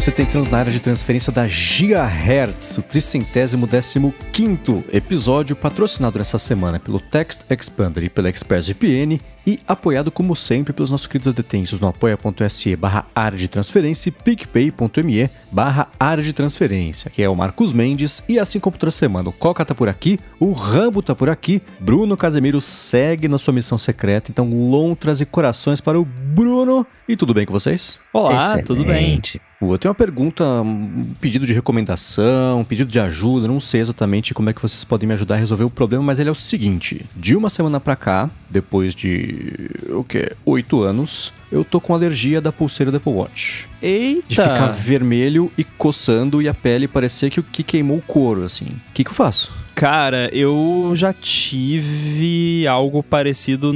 Você está entrando na área de transferência da Gigahertz, o tricentésimo décimo quinto episódio, patrocinado nessa semana pelo Text Expander e pela ExpressVPN e apoiado, como sempre, pelos nossos queridos detentos no apoia.se barra área de transferência e picpay.me barra área de transferência, que é o Marcos Mendes, e assim como toda semana, o Coca tá por aqui, o Rambo tá por aqui, Bruno Casemiro segue na sua missão secreta, então lontras e corações para o Bruno. E tudo bem com vocês? Olá, Excelente. tudo bem? Eu tenho uma pergunta, um pedido de recomendação, um pedido de ajuda, não sei exatamente como é que vocês podem me ajudar a resolver o problema, mas ele é o seguinte: de uma semana pra cá, depois de o que? Oito anos, eu tô com alergia da pulseira do Apple Watch. Eita! De ficar vermelho e coçando e a pele parecer que, que queimou o couro, assim. O que, que eu faço? Cara, eu já tive algo parecido.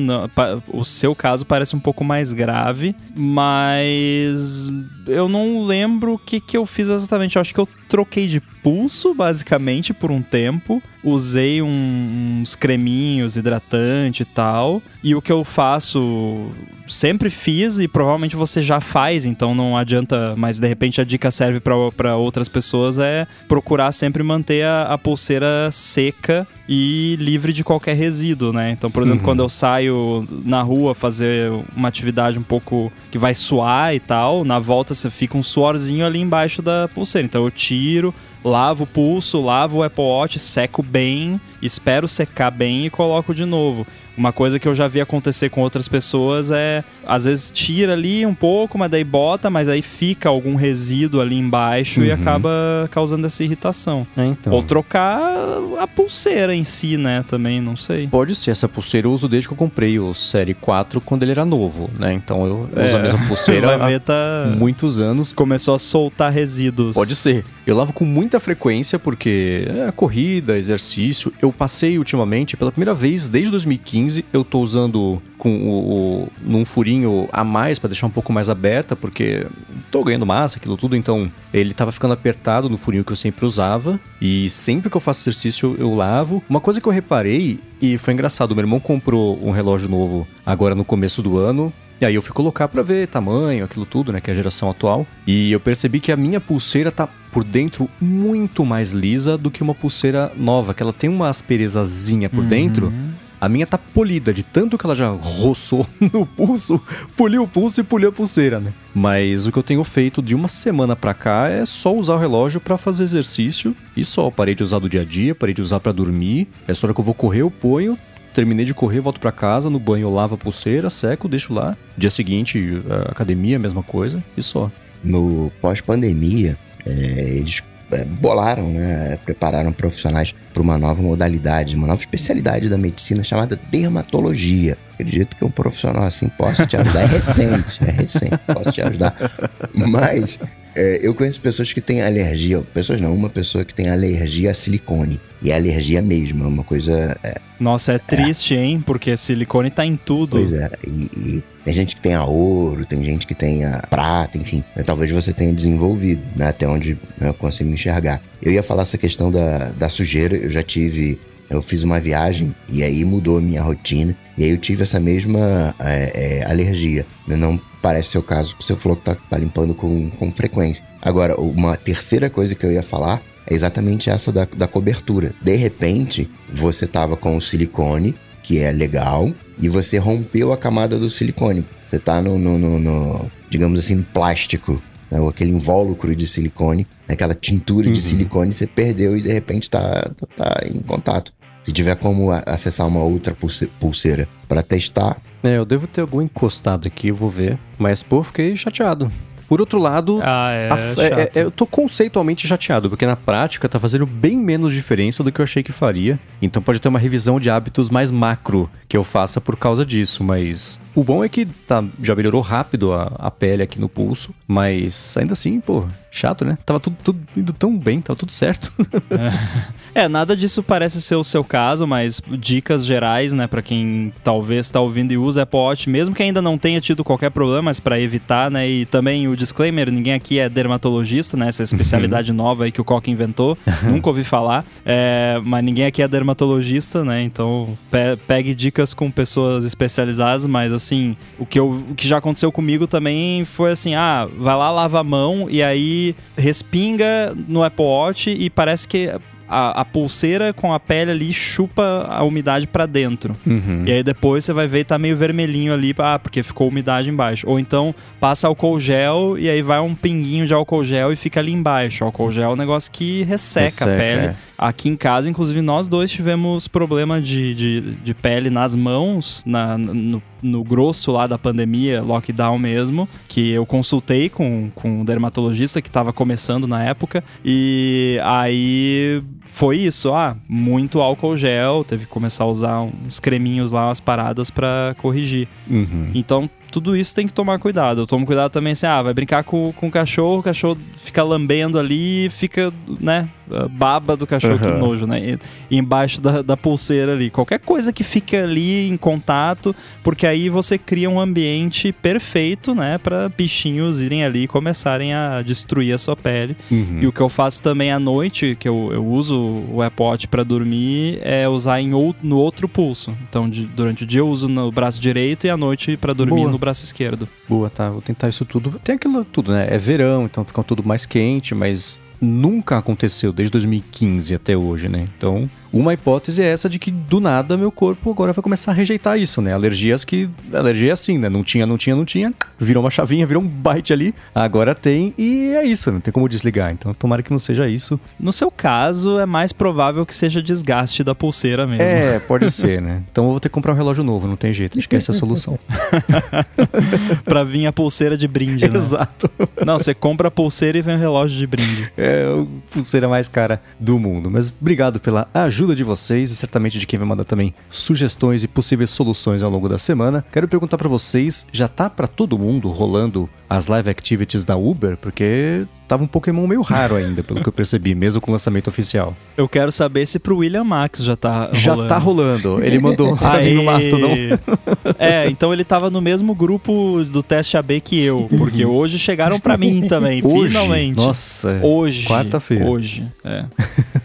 o seu caso parece um pouco mais grave, mas eu não lembro o que, que eu fiz exatamente. Eu acho que eu troquei de pulso, basicamente, por um tempo. Usei um, uns creminhos, hidratante e tal. E o que eu faço, sempre fiz e provavelmente você já faz, então não adianta, mas de repente a dica serve para outras pessoas, é procurar sempre manter a, a pulseira seca e livre de qualquer resíduo, né? Então, por exemplo, uhum. quando eu saio na rua fazer uma atividade um pouco que vai suar e tal, na volta você fica um suorzinho ali embaixo da pulseira. Então eu tiro, lavo o pulso, lavo o Apple Watch, seco bem, espero secar bem e coloco de novo. Uma coisa que eu já vi acontecer com outras pessoas é, às vezes tira ali um pouco, mas daí bota, mas aí fica algum resíduo ali embaixo uhum. e acaba causando essa irritação. É, então. Ou trocar a pulseira em si, né, também, não sei. Pode ser, essa pulseira eu uso desde que eu comprei o Série 4 quando ele era novo, né? Então eu é. uso a mesma pulseira há tá... muitos anos. Começou a soltar resíduos. Pode ser. Eu lavo com muita frequência porque é corrida, exercício. Eu passei ultimamente, pela primeira vez desde 2015, eu tô usando com o, o num furinho a mais para deixar um pouco mais aberta, porque tô ganhando massa, aquilo tudo, então ele tava ficando apertado no furinho que eu sempre usava. E sempre que eu faço exercício eu lavo. Uma coisa que eu reparei e foi engraçado, meu irmão comprou um relógio novo agora no começo do ano. E aí eu fui colocar para ver tamanho, aquilo tudo, né, que é a geração atual. E eu percebi que a minha pulseira tá por dentro muito mais lisa do que uma pulseira nova, que ela tem uma asperezazinha por uhum. dentro. A minha tá polida, de tanto que ela já roçou no pulso, poliu o pulso e poliu a pulseira, né? Mas o que eu tenho feito de uma semana pra cá é só usar o relógio para fazer exercício e só. Parei de usar do dia a dia, parei de usar para dormir. Essa hora que eu vou correr, eu ponho, terminei de correr, volto para casa, no banho eu lavo a pulseira, seco, deixo lá. Dia seguinte, academia, mesma coisa, e só. No pós-pandemia, é, eles é, bolaram, né, prepararam profissionais para uma nova modalidade, uma nova especialidade da medicina chamada dermatologia. Acredito que um profissional assim possa te ajudar. É recente, é recente, posso te ajudar. Mas é, eu conheço pessoas que têm alergia, pessoas não, uma pessoa que tem alergia a silicone. E é alergia mesmo, é uma coisa. É, Nossa, é triste, é. hein? Porque silicone tá em tudo. Pois é, e, e, tem gente que tem a ouro, tem gente que tem a prata, enfim. Né, talvez você tenha desenvolvido, né? Até onde né, eu consigo enxergar. Eu ia falar essa questão da, da sujeira, eu já tive eu fiz uma viagem e aí mudou a minha rotina. E aí eu tive essa mesma é, é, alergia. Não parece ser o caso que você falou que tá, tá limpando com, com frequência. Agora, uma terceira coisa que eu ia falar é exatamente essa da, da cobertura. De repente, você tava com o silicone, que é legal, e você rompeu a camada do silicone. Você tá no, no, no, no digamos assim, no plástico, né? aquele invólucro de silicone, aquela tintura uhum. de silicone, você perdeu e de repente tá, tá, tá em contato. Se tiver como acessar uma outra pulseira para testar. É, eu devo ter algum encostado aqui, eu vou ver. Mas, pô, fiquei chateado. Por outro lado, ah, é, a, é, é, eu tô conceitualmente chateado, porque na prática tá fazendo bem menos diferença do que eu achei que faria. Então pode ter uma revisão de hábitos mais macro que eu faça por causa disso, mas o bom é que tá, já melhorou rápido a, a pele aqui no pulso, mas ainda assim, pô, chato, né? Tava tudo, tudo indo tão bem, tava tudo certo. é, nada disso parece ser o seu caso, mas dicas gerais, né, para quem talvez tá ouvindo e usa Apple Watch, mesmo que ainda não tenha tido qualquer problema, mas para evitar, né, e também o disclaimer, ninguém aqui é dermatologista, né, essa é especialidade uhum. nova aí que o Coca inventou, nunca ouvi falar, é, mas ninguém aqui é dermatologista, né, então pe pegue dicas com pessoas especializadas, mas assim, o que, eu, o que já aconteceu comigo também foi assim, ah, vai lá, lava a mão e aí respinga no Apple Watch e parece que a, a, pulseira com a pele ali chupa a umidade para dentro. Uhum. E aí depois você vai ver e tá meio vermelhinho ali, ah, porque ficou umidade embaixo. Ou então passa álcool gel e aí vai um pinguinho de álcool gel e fica ali embaixo. O álcool gel é um negócio que resseca, resseca a pele. É. Aqui em casa, inclusive, nós dois tivemos problema de, de, de pele nas mãos, na, no, no, grosso lá da pandemia, lockdown mesmo, que eu consultei com, com um dermatologista que estava começando na época. E aí foi isso, ah, muito álcool gel, teve que começar a usar uns creminhos lá, umas paradas para corrigir. Uhum. Então, tudo isso tem que tomar cuidado. Eu tomo cuidado também assim, ah, vai brincar com, com o cachorro, o cachorro fica lambendo ali, fica, né, baba do cachorro, uhum. que nojo, né? E, embaixo da, da pulseira ali. Qualquer coisa que fique ali em contato, porque aí você cria um ambiente perfeito, né, para bichinhos irem ali e começarem a destruir a sua pele. Uhum. E o que eu faço também à noite, que eu, eu uso o Watch para dormir, é usar em ou, no outro pulso. Então, de, durante o dia eu uso no braço direito e à noite para dormir Boa. no braço esquerdo. Boa, tá. Vou tentar isso tudo. Tem aquilo tudo, né? É verão, então fica tudo mais quente, mas nunca aconteceu desde 2015 até hoje, né? Então, uma hipótese é essa de que do nada meu corpo agora vai começar a rejeitar isso, né? Alergias que. Alergia é assim, né? Não tinha, não tinha, não tinha. Virou uma chavinha, virou um byte ali. Agora tem e é isso, não tem como desligar. Então tomara que não seja isso. No seu caso, é mais provável que seja desgaste da pulseira mesmo. É, pode ser, né? Então eu vou ter que comprar um relógio novo, não tem jeito. Acho que essa é a solução. pra vir a pulseira de brinde, né? Exato. Não, você compra a pulseira e vem o relógio de brinde. É a pulseira mais cara do mundo. Mas obrigado pela ajuda ajuda de vocês e certamente de quem vai mandar também sugestões e possíveis soluções ao longo da semana. Quero perguntar para vocês, já tá para todo mundo rolando as live activities da Uber? Porque tava um Pokémon meio raro ainda, pelo que eu percebi, mesmo com o lançamento oficial. Eu quero saber se pro William Max já tá rolando. Já tá rolando. Ele mandou pra mim no Mastodon. é, então ele tava no mesmo grupo do teste AB que eu, porque hoje chegaram para mim também, hoje? finalmente. Nossa. Hoje. Quarta-feira. Hoje, é.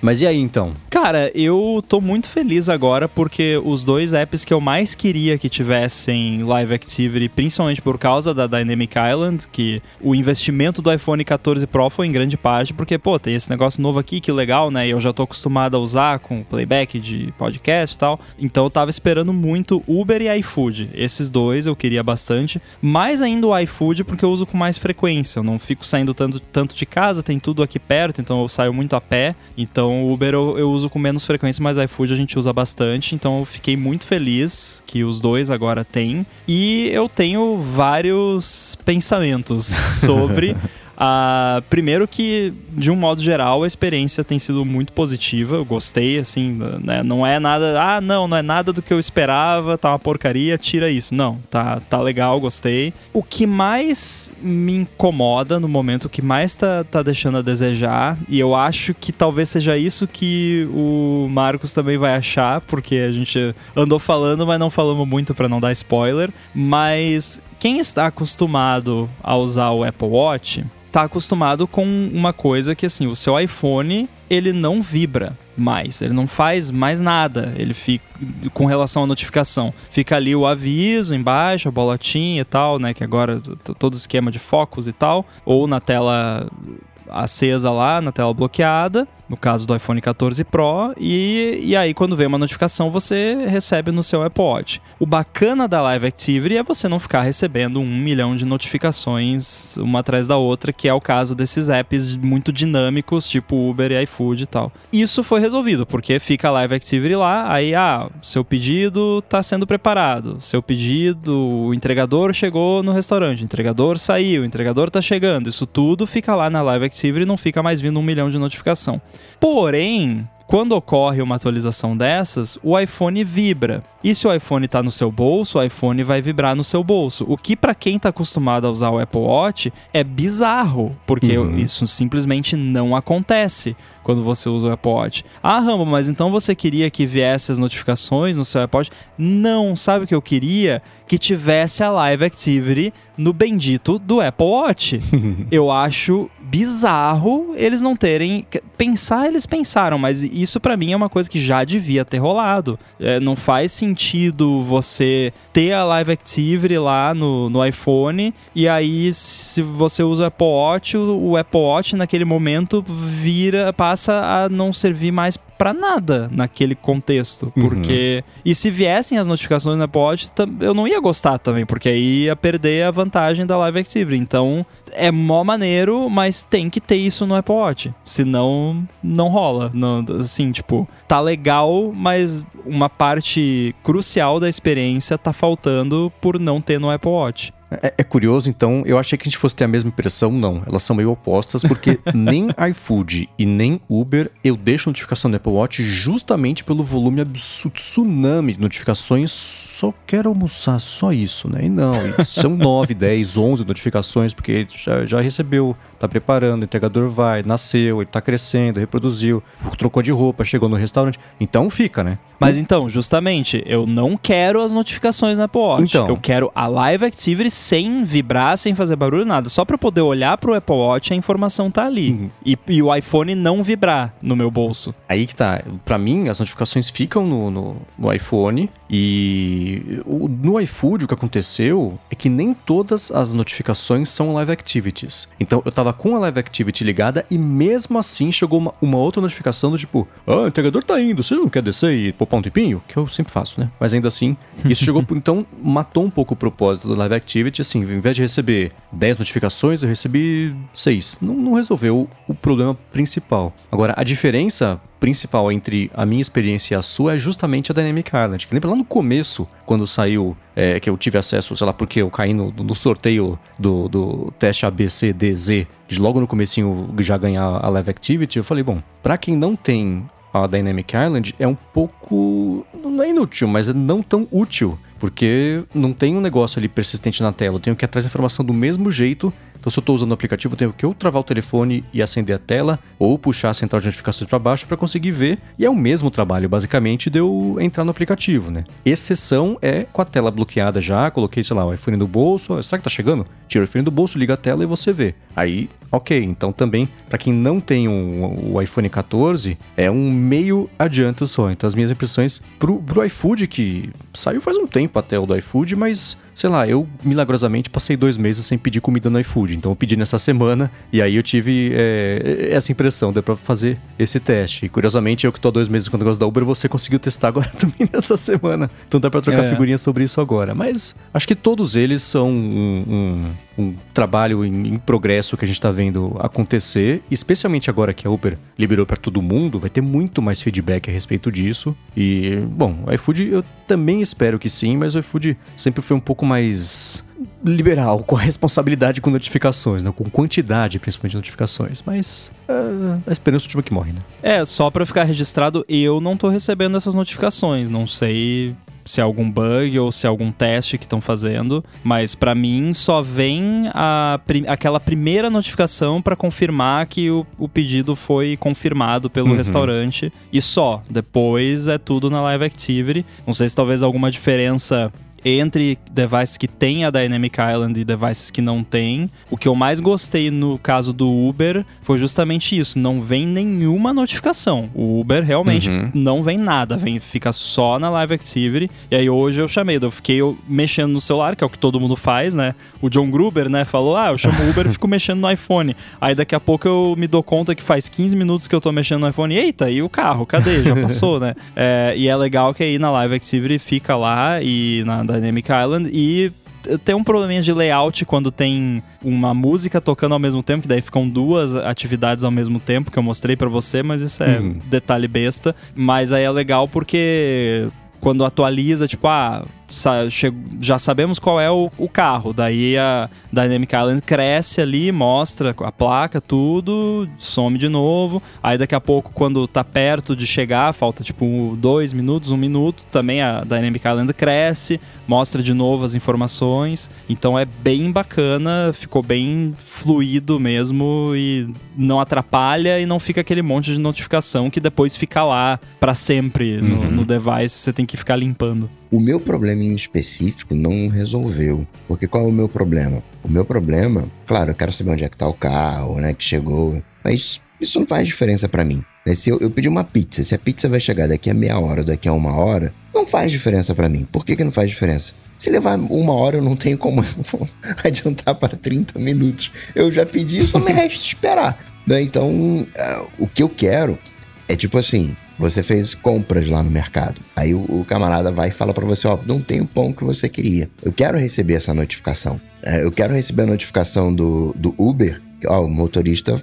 Mas e aí então? Cara, eu tô muito feliz agora porque os dois apps que eu mais queria que tivessem Live Activity, principalmente por causa da Dynamic Island, que o investimento do iPhone 14 Pro foi em grande parte porque, pô, tem esse negócio novo aqui, que legal, né? E eu já tô acostumado a usar com playback de podcast e tal. Então eu tava esperando muito Uber e iFood. Esses dois eu queria bastante. Mais ainda o iFood porque eu uso com mais frequência. Eu não fico saindo tanto, tanto de casa, tem tudo aqui perto, então eu saio muito a pé. Então o Uber eu, eu uso com menos frequência, mas iFood a gente usa bastante. Então eu fiquei muito feliz que os dois agora têm. E eu tenho vários pensamentos sobre Uh, primeiro que, de um modo geral, a experiência tem sido muito positiva. Eu gostei, assim, né? Não é nada. Ah, não, não é nada do que eu esperava, tá uma porcaria, tira isso. Não, tá, tá legal, gostei. O que mais me incomoda no momento, o que mais tá, tá deixando a desejar, e eu acho que talvez seja isso que o Marcos também vai achar, porque a gente andou falando, mas não falamos muito para não dar spoiler. Mas quem está acostumado a usar o Apple Watch tá acostumado com uma coisa que assim, o seu iPhone, ele não vibra mais, ele não faz mais nada. Ele fica com relação à notificação. Fica ali o aviso embaixo, a bolotinha e tal, né, que agora todo esquema de focos e tal, ou na tela acesa lá, na tela bloqueada, no caso do iPhone 14 Pro, e, e aí quando vem uma notificação você recebe no seu Apple Watch. O bacana da Live Activity é você não ficar recebendo um milhão de notificações uma atrás da outra, que é o caso desses apps muito dinâmicos, tipo Uber e iFood e tal. Isso foi resolvido, porque fica a Live Activity lá, aí, ah, seu pedido está sendo preparado, seu pedido, o entregador chegou no restaurante, o entregador saiu, o entregador está chegando, isso tudo fica lá na Live Activity e não fica mais vindo um milhão de notificação. Porém, quando ocorre uma atualização dessas, o iPhone vibra. E se o iPhone está no seu bolso, o iPhone vai vibrar no seu bolso. O que para quem está acostumado a usar o Apple Watch é bizarro, porque uhum. isso simplesmente não acontece quando você usa o Apple Watch. Ah, Rambo, mas então você queria que viesse as notificações no seu Apple Watch? Não, sabe o que eu queria? Que tivesse a Live Activity no bendito do Apple Watch. eu acho bizarro eles não terem. Pensar, eles pensaram, mas isso para mim é uma coisa que já devia ter rolado. É, não faz sentido você ter a Live Activity lá no, no iPhone e aí, se você usa o Apple Watch, o, Apple Watch naquele momento vira, passa a não servir mais para nada naquele contexto. Uhum. Porque. Uhum. E se viessem as notificações na Pod, eu não ia gostar também, porque aí ia perder a vantagem da Live Activity. Então, é mó maneiro, mas tem que ter isso no Apple Watch. Senão, não rola. Não, assim, tipo, tá legal, mas uma parte crucial da experiência tá faltando por não ter no Apple Watch. É, é, curioso, então, eu achei que a gente fosse ter a mesma impressão. Não, elas são meio opostas, porque nem iFood e nem Uber eu deixo notificação do Apple Watch justamente pelo volume absurdo, tsunami de notificações. Só quero almoçar, só isso, né? E não, são 9, 10, 11 notificações, porque já, já recebeu, tá preparando, o entregador vai, nasceu, ele tá crescendo, reproduziu, trocou de roupa, chegou no restaurante. Então fica, né? Mas então, justamente, eu não quero as notificações na Apple Watch. Então. Eu quero a Live Activity sem vibrar, sem fazer barulho, nada. Só para poder olhar pro Apple Watch a informação tá ali. Uhum. E, e, o iPhone não vibrar no meu bolso. Aí que tá. Para mim, as notificações ficam no, no, no iPhone e o, no iFood o que aconteceu é que nem todas as notificações são Live Activities. Então eu tava com a Live Activity ligada e mesmo assim chegou uma, uma outra notificação do tipo, ah, o entregador tá indo, você não quer descer e poupar um tempinho? Que eu sempre faço, né? Mas ainda assim, isso chegou, então matou um pouco o propósito do Live Activity assim, ao invés de receber 10 notificações, eu recebi 6. Não, não resolveu o problema principal. Agora, a diferença principal entre a minha experiência e a sua é justamente a Dynamic Island. Que lembra lá no começo, quando saiu, é, que eu tive acesso, sei lá, porque eu caí no, no sorteio do, do teste ABCDZ, de logo no comecinho já ganhar a Live Activity, eu falei, bom, para quem não tem a Dynamic Island, é um pouco, não é inútil, mas é não tão útil porque não tem um negócio ali persistente na tela. Eu tenho que atrás da informação do mesmo jeito então, se eu estou usando o aplicativo, eu tenho que ou travar o telefone e acender a tela, ou puxar a central de notificações para baixo para conseguir ver. E é o mesmo trabalho, basicamente, de eu entrar no aplicativo, né? Exceção é com a tela bloqueada já, coloquei, sei lá, o iPhone no bolso. Será que tá chegando? Tira o iPhone do bolso, liga a tela e você vê. Aí, ok. Então, também, para quem não tem um, o iPhone 14, é um meio adianto só. Então, as minhas impressões pro, pro iFood, que saiu faz um tempo até o do iFood, mas sei lá, eu milagrosamente passei dois meses sem pedir comida no iFood. Então eu pedi nessa semana e aí eu tive é, essa impressão, deu pra fazer esse teste. E curiosamente, eu que tô há dois meses com o negócio da Uber, você conseguiu testar agora também nessa semana. Então dá pra trocar é. figurinha sobre isso agora. Mas acho que todos eles são um, um, um trabalho em, em, progresso que a gente tá vendo acontecer, especialmente agora que a Uber liberou para todo mundo, vai ter muito mais feedback a respeito disso. E, bom, o iFood eu também espero que sim, mas o iFood sempre foi um pouco mais liberal, com a responsabilidade com notificações, né? com quantidade principalmente de notificações. Mas uh, a esperança última que morre, né? É, só para ficar registrado, eu não tô recebendo essas notificações. Não sei se é algum bug ou se é algum teste que estão fazendo, mas para mim só vem a, aquela primeira notificação para confirmar que o, o, pedido foi confirmado pelo uhum. restaurante e só. Depois é tudo na Live Activity. Não sei se talvez alguma diferença entre devices que têm a Dynamic Island e devices que não têm. O que eu mais gostei no caso do Uber foi justamente isso, não vem nenhuma notificação. O Uber realmente uhum. não vem nada, vem fica só na Live Activity. E aí hoje eu chamei, eu fiquei mexendo no celular, que é o que todo mundo faz, né? O John Gruber, né, falou: "Ah, eu chamo o Uber e fico mexendo no iPhone". Aí daqui a pouco eu me dou conta que faz 15 minutos que eu tô mexendo no iPhone. Eita, e o carro? Cadê? Já passou, né? É, e é legal que aí na Live Activity fica lá e na Dynamic Island e tem um probleminha de layout quando tem uma música tocando ao mesmo tempo, que daí ficam duas atividades ao mesmo tempo, que eu mostrei para você, mas isso é uhum. detalhe besta. Mas aí é legal porque quando atualiza, tipo, ah, já sabemos qual é o, o, carro. Daí a Dynamic Island cresce ali, mostra a placa, tudo, some de novo. Aí daqui a pouco, quando tá perto de chegar, falta tipo dois minutos, um minuto, também a Dynamic Island cresce, mostra de novo as informações. Então é bem bacana, ficou bem fluido mesmo e não atrapalha e não fica aquele monte de notificação que depois fica lá para sempre no, uhum. no device, você tem que ficar limpando. O meu problema em específico não resolveu. Porque qual é o meu problema? O meu problema, claro, eu quero saber onde é que tá o carro, né, que chegou, mas isso não faz diferença para mim. Né, se eu, eu pedir uma pizza, se a pizza vai chegar daqui a meia hora daqui a uma hora, não faz diferença para mim. Por que, que não faz diferença? Se levar uma hora, eu não tenho como adiantar para 30 minutos. Eu já pedi, só me resta esperar. Né? Então, uh, o que eu quero é tipo assim: você fez compras lá no mercado. Aí o, o camarada vai e fala para você: Ó, não tem o pão que você queria. Eu quero receber essa notificação. É, eu quero receber a notificação do, do Uber. Ó, o motorista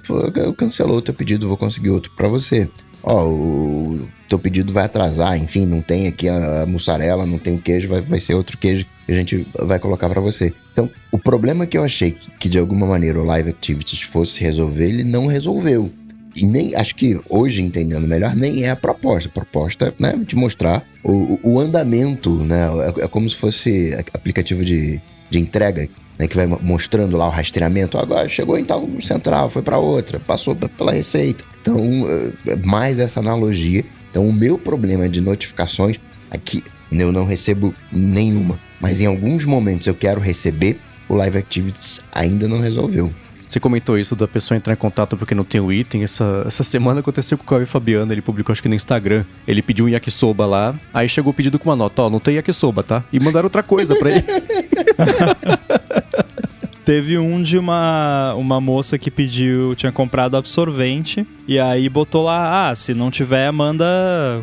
cancelou o teu pedido, vou conseguir outro para você. Ó, o teu pedido vai atrasar, enfim, não tem aqui a mussarela, não tem o queijo, vai, vai ser outro queijo que a gente vai colocar para você. Então, o problema que eu achei que, que de alguma maneira o Live Activities fosse resolver, ele não resolveu. E nem, acho que hoje, entendendo melhor, nem é a proposta. A proposta né, de mostrar o, o andamento, né? É, é, como se fosse aplicativo de, de entrega, né, que vai mostrando lá o rastreamento. Agora chegou em tal central, foi para outra, passou pela receita. Então, é, é mais essa analogia. Então, o meu problema de notificações aqui, eu não recebo nenhuma. Mas em alguns momentos eu quero receber, o Live Activities ainda não resolveu. Você comentou isso da pessoa entrar em contato porque não tem o item. Essa, essa semana aconteceu com o Cauê Fabiano, ele publicou acho que no Instagram. Ele pediu um yakisoba lá, aí chegou o pedido com uma nota, ó, não tem yakisoba, tá? E mandaram outra coisa pra ele. Teve um de uma, uma moça que pediu, tinha comprado absorvente, e aí botou lá, ah, se não tiver, manda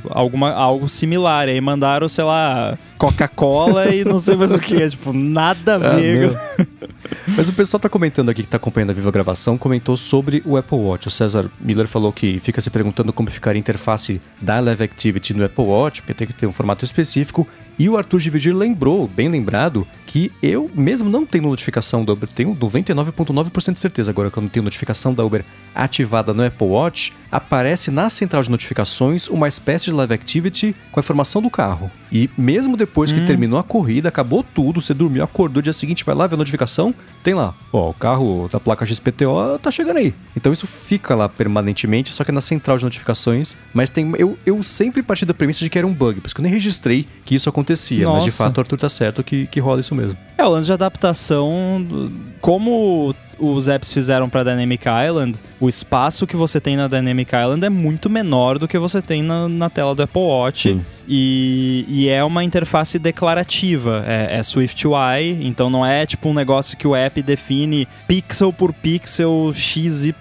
alguma, algo similar. E aí mandaram, sei lá, Coca-Cola e não sei mais o que. Tipo, nada a ah, ver. Ah, Mas o pessoal tá comentando aqui que tá acompanhando a Viva Gravação, comentou sobre o Apple Watch. O César Miller falou que fica se perguntando como ficar a interface da Live Activity no Apple Watch, porque tem que ter um formato específico. E o Arthur de Vigir lembrou, bem lembrado, que eu mesmo não tenho notificação da Uber, tenho 99,9% de certeza agora que eu não tenho notificação da Uber ativada no Apple Watch, aparece na central de notificações uma espécie de Live Activity com a informação do carro. E mesmo depois que hum. terminou a corrida, acabou tudo, você dormiu, acordou, dia seguinte vai lá ver a notificação, tem lá, ó, o carro da placa XPTO tá chegando aí. Então isso fica lá permanentemente, só que na central de notificações, mas tem eu, eu sempre parti da premissa de que era um bug, porque eu nem registrei que isso acontecia, Nossa. mas de fato o Arthur tá certo que, que rola isso mesmo. É, o lance de adaptação, como os apps fizeram para Dynamic Island, o espaço que você tem na Dynamic Island é muito menor do que você tem na, na tela do Apple Watch. E, e, é uma interface declarativa, é, é Swift UI, então não é tipo um negócio que o app define pixel por pixel, XY.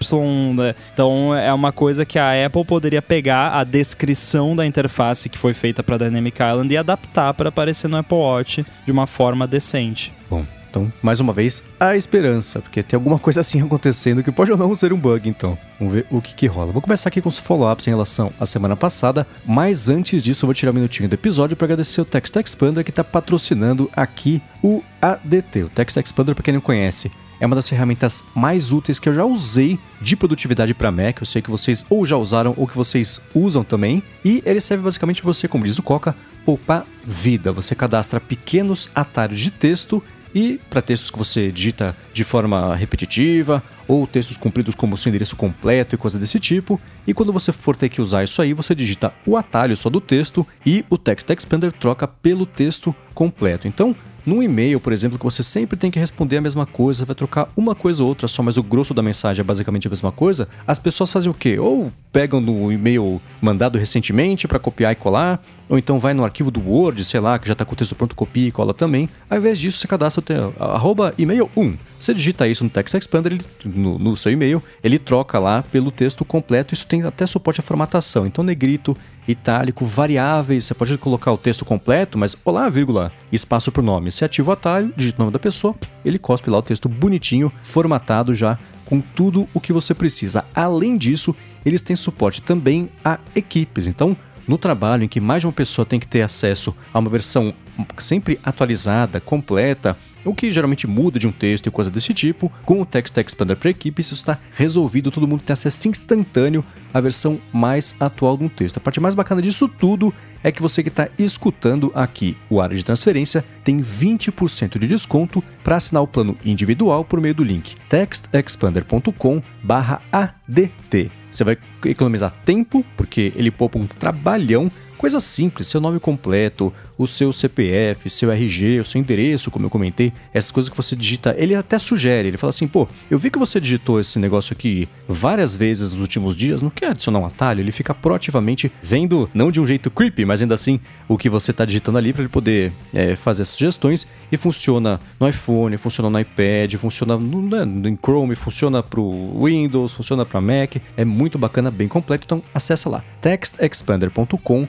Né? Então é uma coisa que a Apple poderia pegar a descrição da interface que foi feita para Dynamic Island e adaptar para aparecer no Apple Watch de uma forma decente. Bom, então, mais uma vez, a esperança, porque tem alguma coisa assim acontecendo que pode ou não ser um bug, então. Vamos ver o que, que rola. Vou começar aqui com os follow-ups em relação à semana passada, mas antes disso vou tirar um minutinho do episódio para agradecer o Text Expander que está patrocinando aqui o ADT. O Text Expander, para quem não conhece, é uma das ferramentas mais úteis que eu já usei de produtividade para Mac. Eu sei que vocês ou já usaram ou que vocês usam também. E ele serve basicamente para você, como diz o Coca, poupar vida. Você cadastra pequenos atalhos de texto e para textos que você digita de forma repetitiva, ou textos compridos como seu endereço completo e coisa desse tipo. E quando você for ter que usar isso aí, você digita o atalho só do texto e o Text Expander troca pelo texto completo. Então, num e-mail, por exemplo, que você sempre tem que responder a mesma coisa, vai trocar uma coisa ou outra só, mas o grosso da mensagem é basicamente a mesma coisa, as pessoas fazem o quê? Ou pegam no e-mail mandado recentemente para copiar e colar, ou então vai no arquivo do Word, sei lá, que já está com o texto pronto, copia e cola também. Ao invés disso, você cadastra o teu, arroba e-mail 1. Você digita isso no Text Expander, ele, no, no, seu e-mail, ele troca lá pelo texto completo. Isso tem até suporte à formatação. Então, negrito, itálico, variáveis. Você pode colocar o texto completo, mas olá, vírgula, espaço para o nome. Você ativa o atalho, digita o nome da pessoa, ele cospe lá o texto bonitinho, formatado já com tudo o que você precisa. Além disso, eles têm suporte também a equipes. Então, no trabalho em que mais de uma pessoa tem que ter acesso a uma versão sempre atualizada, completa, o que geralmente muda de um texto e coisa desse tipo, com o Text Expander para equipe, isso está resolvido, todo mundo tem acesso instantâneo à versão mais atual de um texto. A parte mais bacana disso tudo é que você que está escutando aqui o área de transferência tem 20% de desconto para assinar o plano individual por meio do link textexpander.com/adt. Você vai economizar tempo, porque ele poupa um trabalhão Coisa simples, seu nome completo, o seu CPF, seu RG, o seu endereço, como eu comentei, essas coisas que você digita, ele até sugere, ele fala assim, pô, eu vi que você digitou esse negócio aqui várias vezes nos últimos dias, não quer adicionar um atalho? Ele fica proativamente vendo, não de um jeito creepy, mas ainda assim, o que você está digitando ali para ele poder é, fazer essas sugestões e funciona no iPhone, funciona no iPad, funciona no, no né, Chrome, funciona para o Windows, funciona para Mac, é muito bacana, bem completo, então acessa lá, textexpander.com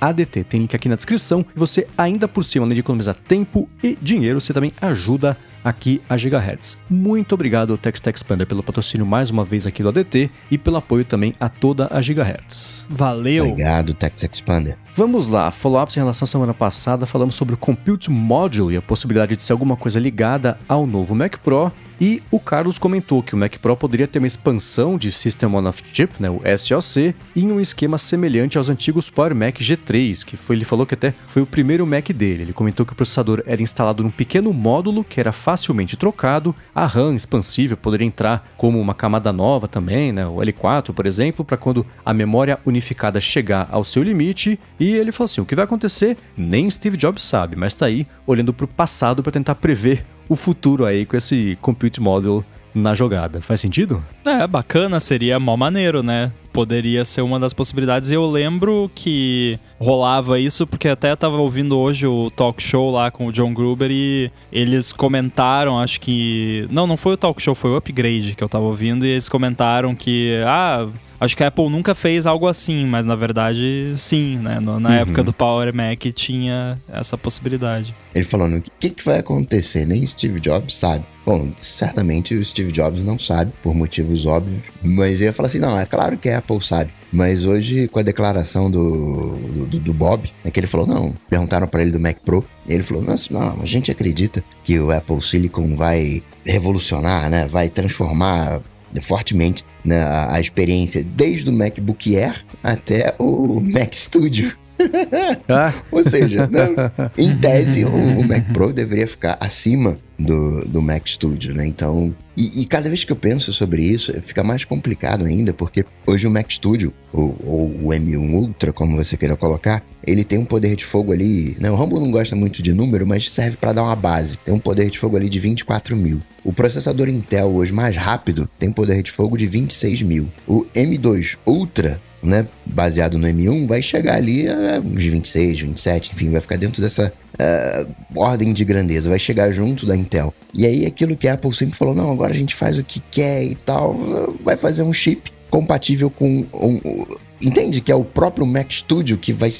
ADT. Tem link aqui na descrição. E você, ainda por cima, além de economizar tempo e dinheiro, você também ajuda aqui a Gigahertz. Muito obrigado, Text Expander, pelo patrocínio mais uma vez aqui do ADT e pelo apoio também a toda a Gigahertz. Valeu! Obrigado, Text Expander. Vamos lá, follow-ups em relação à semana passada, falamos sobre o Compute Module e a possibilidade de ser alguma coisa ligada ao novo Mac Pro e o Carlos comentou que o Mac Pro poderia ter uma expansão de System on a Chip, né, o SoC, em um esquema semelhante aos antigos Power Mac G3, que foi, ele falou que até foi o primeiro Mac dele. Ele comentou que o processador era instalado num pequeno módulo que era facilmente trocado, a RAM expansível poderia entrar como uma camada nova também, né, o L4, por exemplo, para quando a memória unificada chegar ao seu limite. E ele falou assim: o que vai acontecer, nem Steve Jobs sabe, mas está aí olhando para o passado para tentar prever o futuro aí com esse compute model na jogada. Faz sentido? É, bacana, seria mó maneiro, né? Poderia ser uma das possibilidades. Eu lembro que rolava isso, porque até tava ouvindo hoje o talk show lá com o John Gruber e eles comentaram, acho que. Não, não foi o talk show, foi o upgrade que eu tava ouvindo, e eles comentaram que, ah, Acho que a Apple nunca fez algo assim, mas na verdade, sim, né? No, na uhum. época do Power Mac tinha essa possibilidade. Ele falando, o que, que vai acontecer? Nem Steve Jobs sabe. Bom, certamente o Steve Jobs não sabe, por motivos óbvios, mas ele fala assim: não, é claro que a Apple sabe. Mas hoje, com a declaração do, do, do Bob, é que ele falou: não, perguntaram para ele do Mac Pro, ele falou: não, a gente acredita que o Apple Silicon vai revolucionar, né? Vai transformar fortemente né, a, a experiência desde o MacBook Air até o Mac Studio. Ah. Ou seja, né, em tese, o, o, Mac Pro deveria ficar acima do, do Mac Studio, né? Então, e, e, cada vez que eu penso sobre isso, fica mais complicado ainda, porque hoje o Mac Studio, ou, ou o M1 Ultra, como você queira colocar, ele tem um poder de fogo ali. Né? O Rambo não gosta muito de número, mas serve para dar uma base. Tem um poder de fogo ali de 24 mil. O processador Intel hoje mais rápido tem um poder de fogo de 26 mil. O M2 Ultra né, baseado no M1, vai chegar ali a uns 26, 27, enfim, vai ficar dentro dessa uh, ordem de grandeza, vai chegar junto da Intel. E aí aquilo que a Apple sempre falou, não, agora a gente faz o que quer e tal, vai fazer um chip compatível com um, entende que é o próprio Mac Studio que vai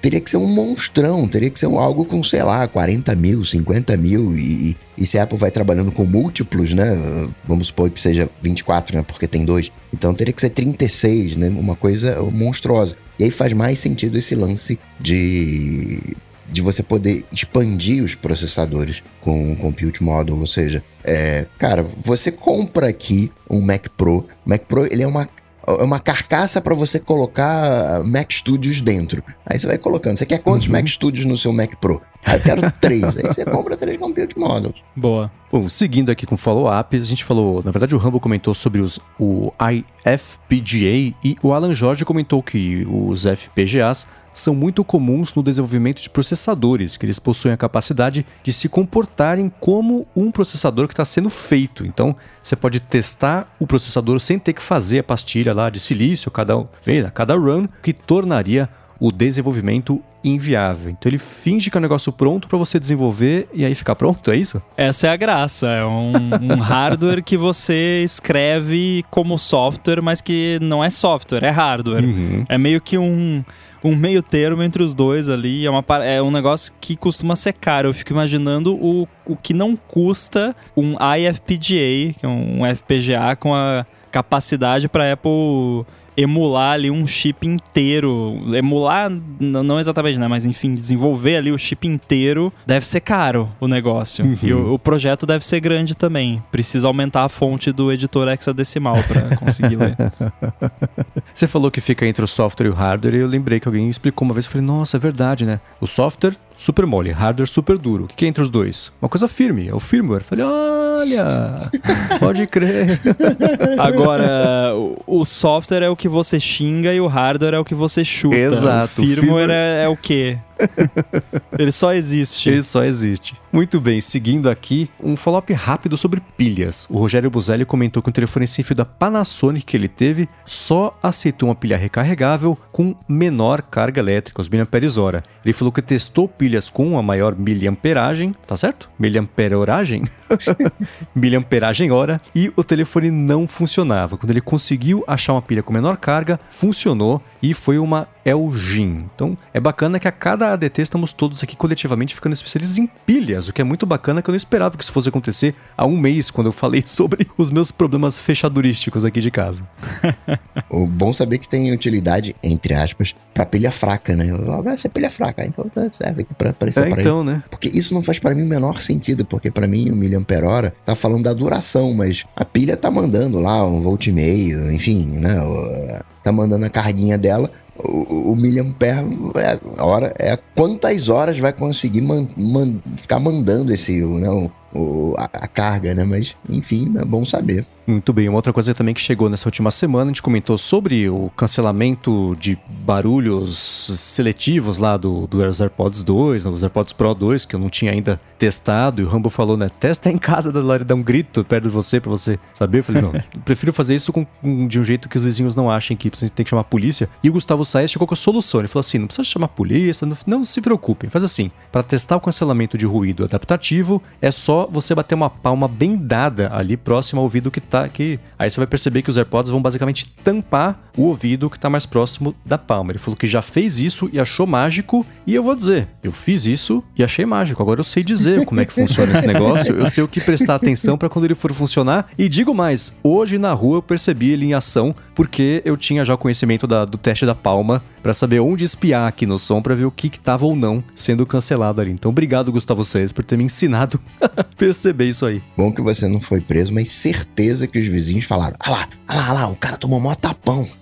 teria que ser um monstrão, teria que ser algo com, sei lá, 40 mil, 50 mil e, e se a Apple vai trabalhando com múltiplos, né, vamos supor que seja 24, né, porque tem dois, então teria que ser 36, né, uma coisa monstruosa. E aí faz mais sentido esse lance de de você poder expandir os processadores com o Compute Model, ou seja, é, cara, você compra aqui um Mac Pro. Mac Pro ele é uma uma carcaça para você colocar Mac Studios dentro. Aí você vai colocando. Você quer quantos uhum. Mac Studios no seu Mac Pro? Ah, eu quero três. Aí você compra três Compute Models. Boa. Bom, seguindo aqui com follow-up, a gente falou, na verdade o Rambo comentou sobre os, o IFPGA e o Alan Jorge comentou que os FPGAs são muito comuns no desenvolvimento de processadores, que eles possuem a capacidade de se comportarem como um processador que está sendo feito. Então, você pode testar o processador sem ter que fazer a pastilha lá de silício, cada, cada run, que tornaria o desenvolvimento inviável. Então ele finge que é um negócio pronto para você desenvolver e aí ficar pronto, é isso? Essa é a graça. É um, um hardware que você escreve como software, mas que não é software, é hardware. Uhum. É meio que um um meio termo entre os dois ali. É, uma, é um negócio que costuma ser caro. Eu fico imaginando o, o que não custa um IFPGA, que é um FPGA com a capacidade para Apple emular ali um chip inteiro. Emular, não exatamente, né? Mas enfim, desenvolver ali o chip inteiro deve ser caro o negócio. Uhum. E o, o, projeto deve ser grande também. Precisa aumentar a fonte do editor hexadecimal para conseguir ler. Você falou que fica entre o software e o hardware, e eu lembrei que alguém explicou uma vez. Eu falei, nossa, é verdade, né? O software super mole, hardware super duro. O que é entre os dois? Uma coisa firme, é o firmware. Falei, olha, pode crer. Agora, o software é o que você xinga e o hardware é o que você chuta. Exato. O firmware, o firmware... É, é o quê? Ele só existe. Ele só existe. Muito bem, seguindo aqui, um follow-up rápido sobre pilhas. O Rogério Buzelli comentou que o telefone sem fio da Panasonic que ele teve só aceitou uma pilha recarregável com menor carga elétrica, os miliamperes-hora. Ele falou que testou pilhas com a maior miliamperagem, tá certo? Miliamperoragem? miliamperagem hora, e o telefone não funcionava. Quando ele conseguiu achar uma pilha com menor carga, funcionou e foi uma Elgin. Então é bacana que a cada ADT estamos todos aqui coletivamente ficando especialistas em pilhas, o que é muito bacana que eu não esperava que isso fosse acontecer há um mês quando eu falei sobre os meus problemas fechadurísticos aqui de casa. o bom saber que tem utilidade, entre aspas, para pilha fraca, né? Vai ser pilha fraca, então serve aqui pra, pra isso. É, então, né? Porque isso não faz para mim o menor sentido, porque para mim o miliampere hora tá falando da duração, mas a pilha tá mandando lá um volt e meio, enfim, né? Tá mandando a carguinha dela o, o miliampere é, hora, é quantas horas vai conseguir man, man, ficar mandando esse, né, o, o, a, a, carga, né? Mas, enfim, é bom saber. Muito bem. Uma outra coisa também que chegou nessa última semana, a gente comentou sobre o cancelamento de barulhos seletivos lá do, do AirPods 2, os AirPods Pro 2, que eu não tinha ainda testado. E o Rambo falou, né? Testa em casa da Lari dar um grito perto de você para você saber. Eu falei, não, prefiro fazer isso com, com, de um jeito que os vizinhos não achem que gente tem que chamar a polícia. E o Gustavo Saez chegou com a solução. Ele falou assim: não precisa chamar a polícia, não, não se preocupem. Faz assim: para testar o cancelamento de ruído adaptativo, é só você bater uma palma bem dada ali próximo ao ouvido que tá tá aqui. Aí você vai perceber que os AirPods vão basicamente tampar o ouvido que está mais próximo da palma. Ele falou que já fez isso e achou mágico. E eu vou dizer, eu fiz isso e achei mágico. Agora eu sei dizer como é que funciona esse negócio. Eu sei o que prestar atenção para quando ele for funcionar. E digo mais, hoje na rua eu percebi ele em ação porque eu tinha já conhecimento da, do teste da palma para saber onde espiar aqui no som para ver o que estava ou não sendo cancelado ali. Então, obrigado, Gustavo Seis, por ter me ensinado a perceber isso aí. Bom que você não foi preso, mas certeza que os vizinhos falaram: ah lá, ah lá, ah lá, o cara tomou mó tapão.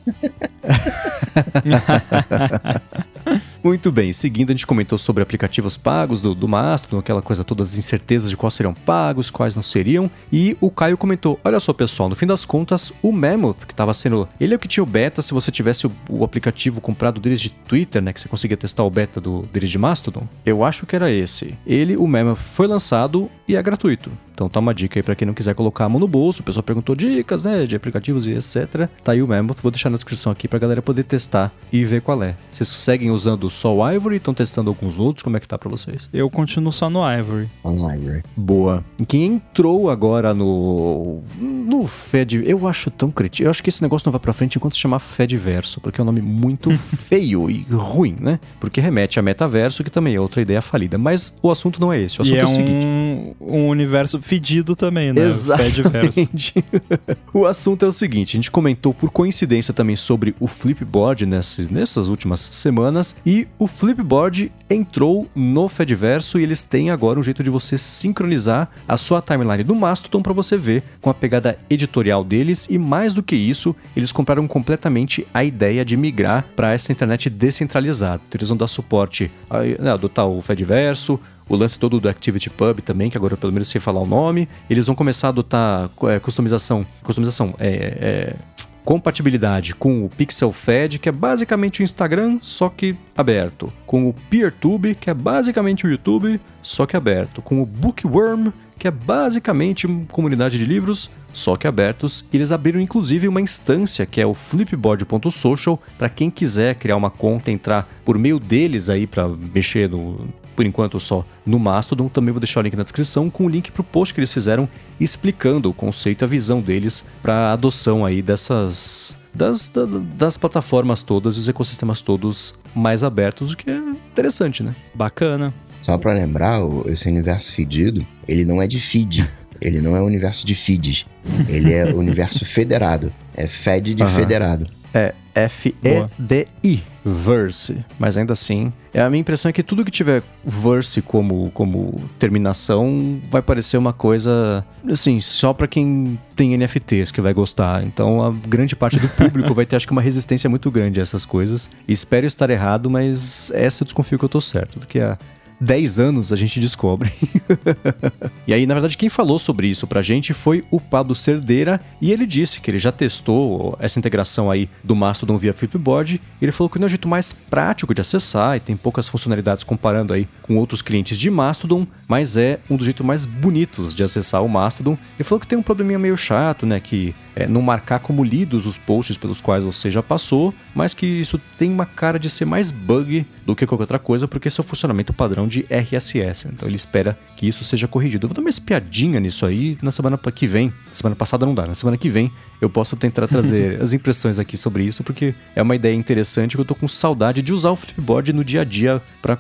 Muito bem, seguindo a gente comentou sobre aplicativos pagos do, do Mastodon, aquela coisa todas as incertezas de quais seriam pagos, quais não seriam, e o Caio comentou, olha só pessoal, no fim das contas, o Mammoth, que estava sendo, ele é o que tinha o beta se você tivesse o, o, aplicativo comprado deles de Twitter, né, que você conseguia testar o beta do, deles de Mastodon, eu acho que era esse. Ele, o Mammoth, foi lançado e é gratuito. Então tá uma dica aí para quem não quiser colocar a mão no bolso. O pessoal perguntou dicas, né, de aplicativos e etc. Tá aí o Mammoth, vou deixar na descrição aqui pra galera poder testar e ver qual é. Vocês seguem usando só o Ivory? Estão testando alguns outros? Como é que tá para vocês? Eu continuo só no Ivory. No Ivory. Boa. Quem entrou agora no no Fed, eu acho tão crítico. Eu acho que esse negócio não vai para frente enquanto se chamar Fedverso, porque é um nome muito feio e ruim, né? Porque remete a metaverso, que também é outra ideia falida. Mas o assunto não é esse. O assunto e é, é o seguinte. Um, um universo fedido também, né? Exatamente. o assunto é o seguinte: a gente comentou por coincidência também sobre o Flipboard nesse, nessas últimas semanas e o Flipboard entrou no Fediverso e eles têm agora um jeito de você sincronizar a sua timeline do Mastodon para você ver com a pegada editorial deles e mais do que isso, eles compraram completamente a ideia de migrar para essa internet descentralizada. Então, eles vão dar suporte a, né, adotar o Fediverso, o lance todo do ActivityPub também, que agora pelo menos sei falar o nome. Eles vão começar a adotar é, customização, customização, é, é, compatibilidade com o PixelFed, que é basicamente o Instagram, só que aberto. Com o PeerTube, que é basicamente o YouTube, só que aberto. Com o Bookworm, que é basicamente uma comunidade de livros, só que abertos. Eles abriram inclusive uma instância que é o flipboard.social para quem quiser criar uma conta, entrar por meio deles aí para mexer no por enquanto só no Mastodon. Também vou deixar o link na descrição com o link para o post que eles fizeram explicando o conceito e a visão deles para a adoção aí dessas das, das, das, plataformas todas e os ecossistemas todos mais abertos, o que é interessante, né? Bacana. Só para lembrar, esse universo fedido, ele não é de feed. Ele não é o universo de feeds. Ele é o universo federado. É Fed de uhum. federado. É, F-E-D-I. Verse. Mas ainda assim, é a minha impressão é que tudo que tiver verse como, como terminação vai parecer uma coisa, assim, só para quem tem NFTs que vai gostar. Então a grande parte do público vai ter, acho que, uma resistência muito grande a essas coisas. Espero estar errado, mas essa eu desconfio que eu tô certo. Do que a 10 anos a gente descobre. e aí, na verdade, quem falou sobre isso pra gente foi o Pablo Cerdeira e ele disse que ele já testou essa integração aí do Mastodon via Flipboard. Ele falou que não é o jeito mais prático de acessar e tem poucas funcionalidades comparando aí com outros clientes de Mastodon, mas é um dos jeitos mais bonitos de acessar o Mastodon. Ele falou que tem um probleminha meio chato, né, que é não marcar como lidos os posts pelos quais você já passou, mas que isso tem uma cara de ser mais bug do que qualquer outra coisa, porque esse é o funcionamento padrão de RSS. Então ele espera que isso seja corrigido. Eu vou dar uma espiadinha nisso aí na semana que vem. Semana passada não dá, na semana que vem eu posso tentar trazer as impressões aqui sobre isso, porque é uma ideia interessante que eu tô com saudade de usar o Flipboard no dia a dia para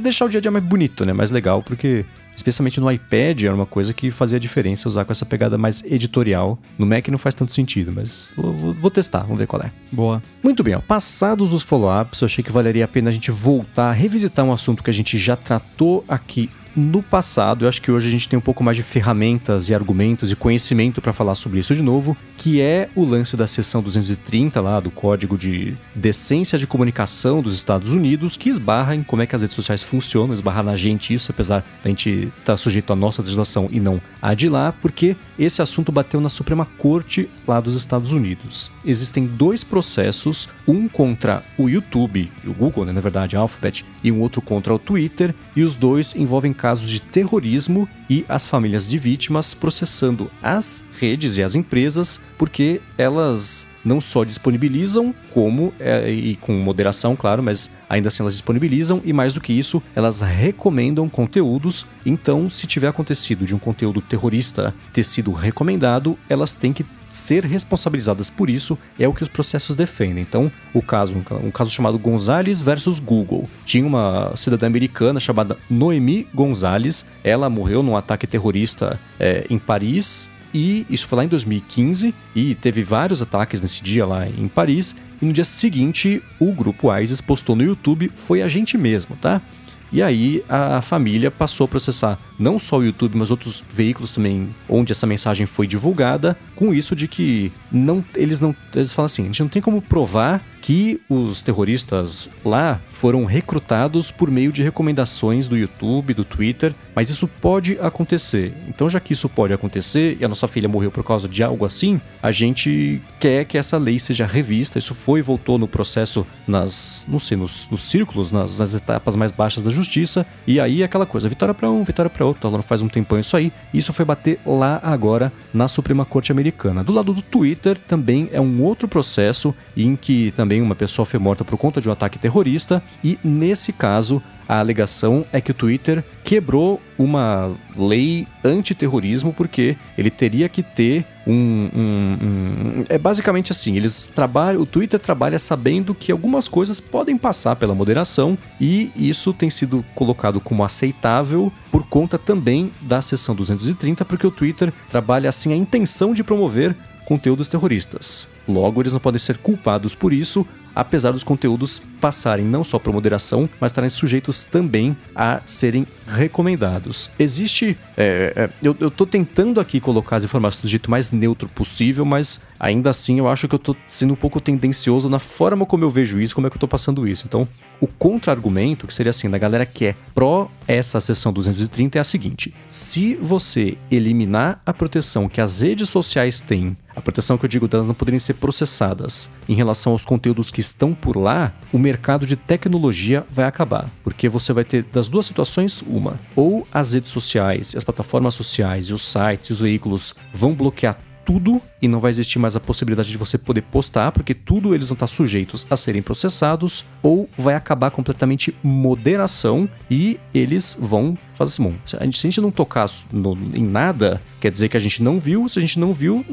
deixar o dia a dia mais bonito, né? Mais legal, porque especialmente no iPad, era uma coisa que fazia diferença usar com essa pegada mais editorial. No Mac não faz tanto sentido, mas vou, vou, vou testar, vamos ver qual é. Boa. Muito bem, ó. passados os follow-ups, eu achei que valeria a pena a gente voltar a revisitar um assunto que a gente já tratou aqui no passado. Eu acho que hoje a gente tem um pouco mais de ferramentas e argumentos e conhecimento para falar sobre isso de novo, que é o lance da seção 230 lá do Código de Decência de Comunicação dos Estados Unidos, que esbarra em como é que as redes sociais funcionam, esbarra na gente isso, apesar da gente estar tá sujeito à nossa legislação e não a de lá, porque esse assunto bateu na Suprema Corte lá dos Estados Unidos. Existem dois processos, um contra o YouTube, o Google, né, na verdade, a Alphabet, e um outro contra o Twitter, e os dois envolvem casos de terrorismo e as famílias de vítimas processando as redes e as empresas porque elas não só disponibilizam, como, é, e com moderação, claro, mas ainda assim elas disponibilizam, e mais do que isso, elas recomendam conteúdos. Então, se tiver acontecido de um conteúdo terrorista ter sido recomendado, elas têm que ser responsabilizadas por isso, é o que os processos defendem. Então, o caso, um caso chamado Gonzalez versus Google. Tinha uma cidadã americana chamada Noemi Gonzalez, ela morreu num ataque terrorista é, em Paris e isso foi lá em 2015 e teve vários ataques nesse dia lá em Paris. E no dia seguinte, o grupo ISIS postou no YouTube: foi a gente mesmo, tá? E aí a família passou a processar não só o YouTube, mas outros veículos também onde essa mensagem foi divulgada, com isso de que não eles não eles falam assim, a gente não tem como provar que os terroristas lá foram recrutados por meio de recomendações do YouTube, do Twitter, mas isso pode acontecer. Então, já que isso pode acontecer e a nossa filha morreu por causa de algo assim, a gente quer que essa lei seja revista. Isso foi e voltou no processo nas, não sei, nos, nos círculos, nas, nas, etapas mais baixas da justiça. E aí aquela coisa, vitória para um, vitória para outro. Ela não faz um tempão isso aí. E isso foi bater lá agora na Suprema Corte Americana. Do lado do Twitter também é um outro processo em que também uma pessoa foi morta por conta de um ataque terrorista, e nesse caso a alegação é que o Twitter quebrou uma lei antiterrorismo porque ele teria que ter um, um, um, é basicamente assim eles trabalham o Twitter trabalha sabendo que algumas coisas podem passar pela moderação e isso tem sido colocado como aceitável por conta também da seção 230 porque o Twitter trabalha assim a intenção de promover conteúdos terroristas. Logo, eles não podem ser culpados por isso, apesar dos conteúdos passarem não só para moderação, mas estarem sujeitos também a serem recomendados. Existe. É, é, eu, estou tentando aqui colocar as informações do jeito mais neutro possível, mas ainda assim eu acho que eu estou sendo um pouco tendencioso na forma como eu vejo isso, como é que eu estou passando isso. Então, o contra-argumento, que seria assim, da galera que é pró essa seção 230, é a seguinte: se você eliminar a proteção que as redes sociais têm a proteção que eu digo delas não poderem ser processadas em relação aos conteúdos que estão por lá, o mercado de tecnologia vai acabar. Porque você vai ter das duas situações uma. Ou as redes sociais, as plataformas sociais os sites os veículos vão bloquear tudo e não vai existir mais a possibilidade de você poder postar, porque tudo eles vão estar sujeitos a serem processados, ou vai acabar completamente moderação e eles vão assim, bom, se a gente não tocar no, em nada, quer dizer que a gente não viu, se a gente não viu,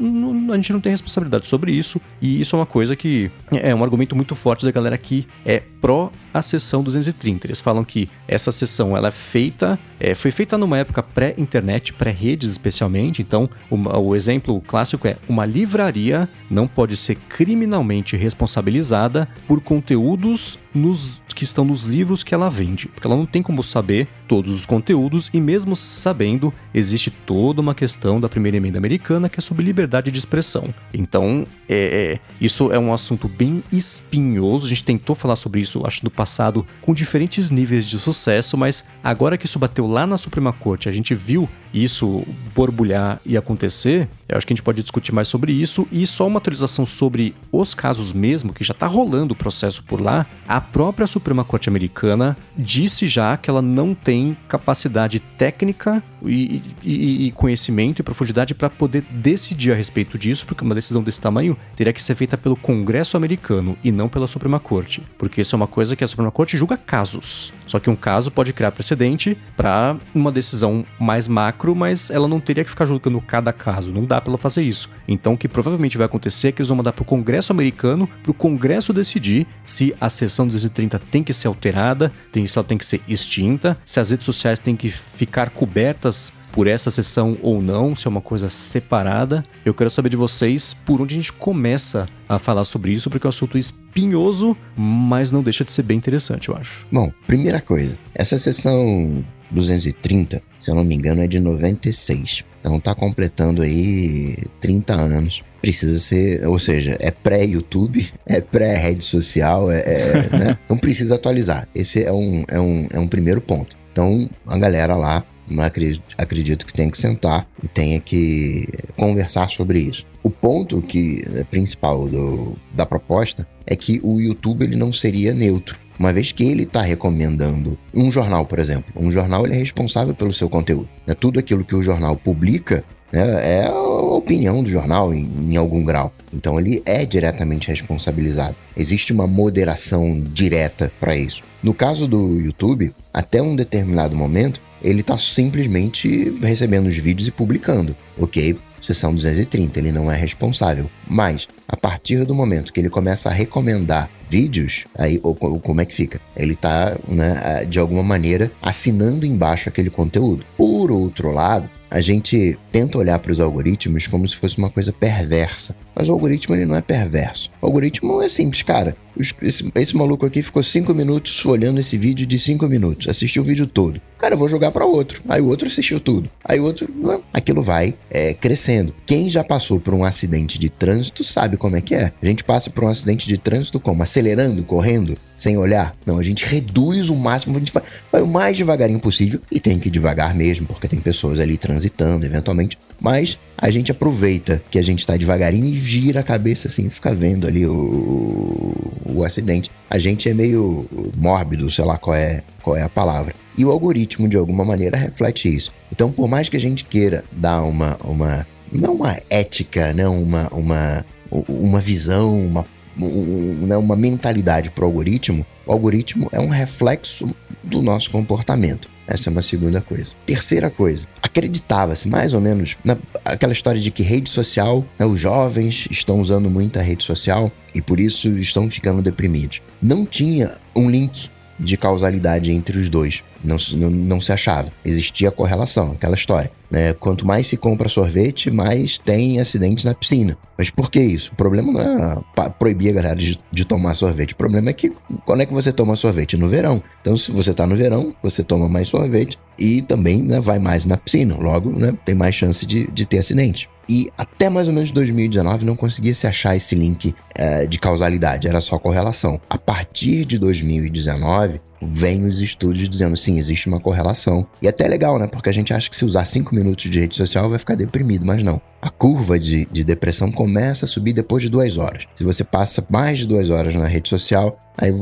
a gente não tem responsabilidade sobre isso, e isso é uma coisa que é um argumento muito forte da galera que é pró a sessão 230. Eles falam que essa sessão ela é feita, é, foi feita numa época pré-internet, pré-redes especialmente. Então, uma, o exemplo clássico é uma livraria não pode ser criminalmente responsabilizada por conteúdos nos, que estão nos livros que ela vende, porque ela não tem como saber todos os conteúdos e mesmo sabendo, existe toda uma questão da primeira emenda americana que é sobre liberdade de expressão. Então, é, é, isso é um assunto bem espinhoso. A gente tentou falar sobre isso, acho, no passado, com diferentes níveis de sucesso, mas agora que isso bateu lá na Suprema Corte, a gente viu isso borbulhar e acontecer, eu acho que a gente pode discutir mais sobre isso. E só uma atualização sobre os casos mesmo, que já está rolando o processo por lá. A própria Suprema Corte Americana disse já que ela não tem capacidade técnica e, e, e conhecimento e profundidade para poder decidir a respeito disso, porque uma decisão desse tamanho teria que ser feita pelo Congresso americano e não pela Suprema Corte. Porque isso é uma coisa que a Suprema Corte julga casos. Só que um caso pode criar precedente para uma decisão mais macro, mas ela não teria que ficar julgando cada caso. Não dá para ela fazer isso. Então, o que provavelmente vai acontecer é que eles vão mandar para o Congresso americano, para o Congresso decidir se a sessão 230 tem que ser alterada, se ela tem que ser extinta, se as redes sociais têm que ficar cobertas por essa sessão ou não, se é uma coisa separada. Eu quero saber de vocês por onde a gente começa a falar sobre isso, porque é um assunto espinhoso, mas não deixa de ser bem interessante, eu acho. Bom, primeira coisa, essa sessão 230, se eu não me engano, é de 96. Então tá completando aí 30 anos. Precisa ser, ou seja, é pré-YouTube, é pré-rede social, é, é né? Então precisa atualizar. Esse é um, é, um, é um primeiro ponto. Então a galera lá, acredito, acredito que tem que sentar e tenha que conversar sobre isso. O ponto que é principal do, da proposta é que o YouTube ele não seria neutro uma vez que ele está recomendando um jornal, por exemplo. Um jornal ele é responsável pelo seu conteúdo. Né? Tudo aquilo que o jornal publica né, é a opinião do jornal em, em algum grau. Então ele é diretamente responsabilizado. Existe uma moderação direta para isso. No caso do YouTube, até um determinado momento, ele está simplesmente recebendo os vídeos e publicando, ok? Sessão 230, ele não é responsável. Mas, a partir do momento que ele começa a recomendar vídeos, aí ou, ou, como é que fica? Ele está, né, de alguma maneira, assinando embaixo aquele conteúdo. Por outro lado, a gente tenta olhar para os algoritmos como se fosse uma coisa perversa. Mas o algoritmo ele não é perverso. O algoritmo é simples, cara. Esse, esse maluco aqui ficou cinco minutos olhando esse vídeo de cinco minutos, assistiu o vídeo todo. Cara, eu vou jogar para outro. Aí o outro assistiu tudo. Aí o outro, não. aquilo vai é, crescendo. Quem já passou por um acidente de trânsito sabe como é que é. A gente passa por um acidente de trânsito como? Acelerando, correndo, sem olhar. Não, a gente reduz o máximo, a gente vai, vai o mais devagarinho possível e tem que devagar mesmo, porque tem pessoas ali transitando eventualmente. Mas a gente aproveita que a gente está devagarinho e gira a cabeça assim, fica vendo ali o, o acidente. A gente é meio mórbido, sei lá qual é, qual é a palavra. E o algoritmo, de alguma maneira, reflete isso. Então, por mais que a gente queira dar uma. uma não uma ética, não uma, uma, uma visão, uma um, né, uma mentalidade para o algoritmo, o algoritmo é um reflexo do nosso comportamento. Essa é uma segunda coisa. Terceira coisa, acreditava-se mais ou menos naquela história de que rede social, né, os jovens estão usando muita rede social e por isso estão ficando deprimidos. Não tinha um link de causalidade entre os dois. Não, não, não se achava. Existia correlação, aquela história. Né? Quanto mais se compra sorvete, mais tem acidentes na piscina. Mas por que isso? O problema não é proibir a galera de, de, tomar sorvete. O problema é que quando é que você toma sorvete? No verão. Então, se você está no verão, você toma mais sorvete e também né, vai mais na piscina. Logo, né, tem mais chance de, de ter acidente. E até mais ou menos 2019 não conseguia se achar esse link é, de causalidade, era só correlação. A partir de 2019, vem os estudos dizendo sim, existe uma correlação. E é até legal, né? Porque a gente acha que se usar 5 minutos de rede social vai ficar deprimido, mas não. A curva de, de depressão começa a subir depois de duas horas. Se você passa mais de duas horas na rede social, aí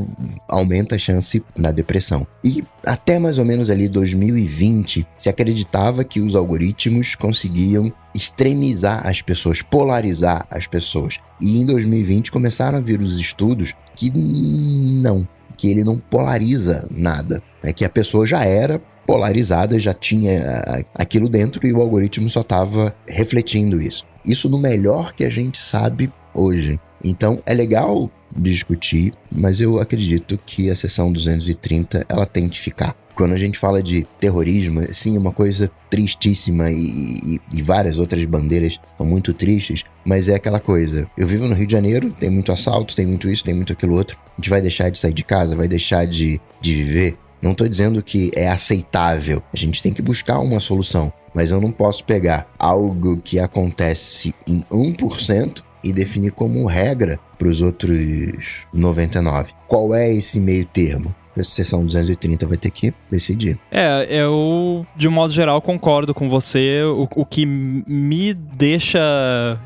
aumenta a chance da depressão. E até mais ou menos ali 2020, se acreditava que os algoritmos conseguiam extremizar as pessoas, polarizar as pessoas. E em 2020 começaram a vir os estudos que não, que ele não polariza nada, é que a pessoa já era polarizada, já tinha aquilo dentro e o algoritmo só estava refletindo isso. Isso no melhor que a gente sabe hoje. Então é legal discutir, mas eu acredito que a seção 230 ela tem que ficar. Quando a gente fala de terrorismo, sim, é uma coisa tristíssima e, e, e, várias outras bandeiras são muito tristes, mas é aquela coisa. Eu vivo no Rio de Janeiro, tem muito assalto, tem muito isso, tem muito aquilo outro. A gente vai deixar de sair de casa, vai deixar de, de viver. Não estou dizendo que é aceitável. A gente tem que buscar uma solução. Mas eu não posso pegar algo que acontece em 1% e definir como regra para os outros 99. Qual é esse meio termo? A sessão 230 vai ter que decidir. É, eu, de um modo geral, concordo com você. O, o que me deixa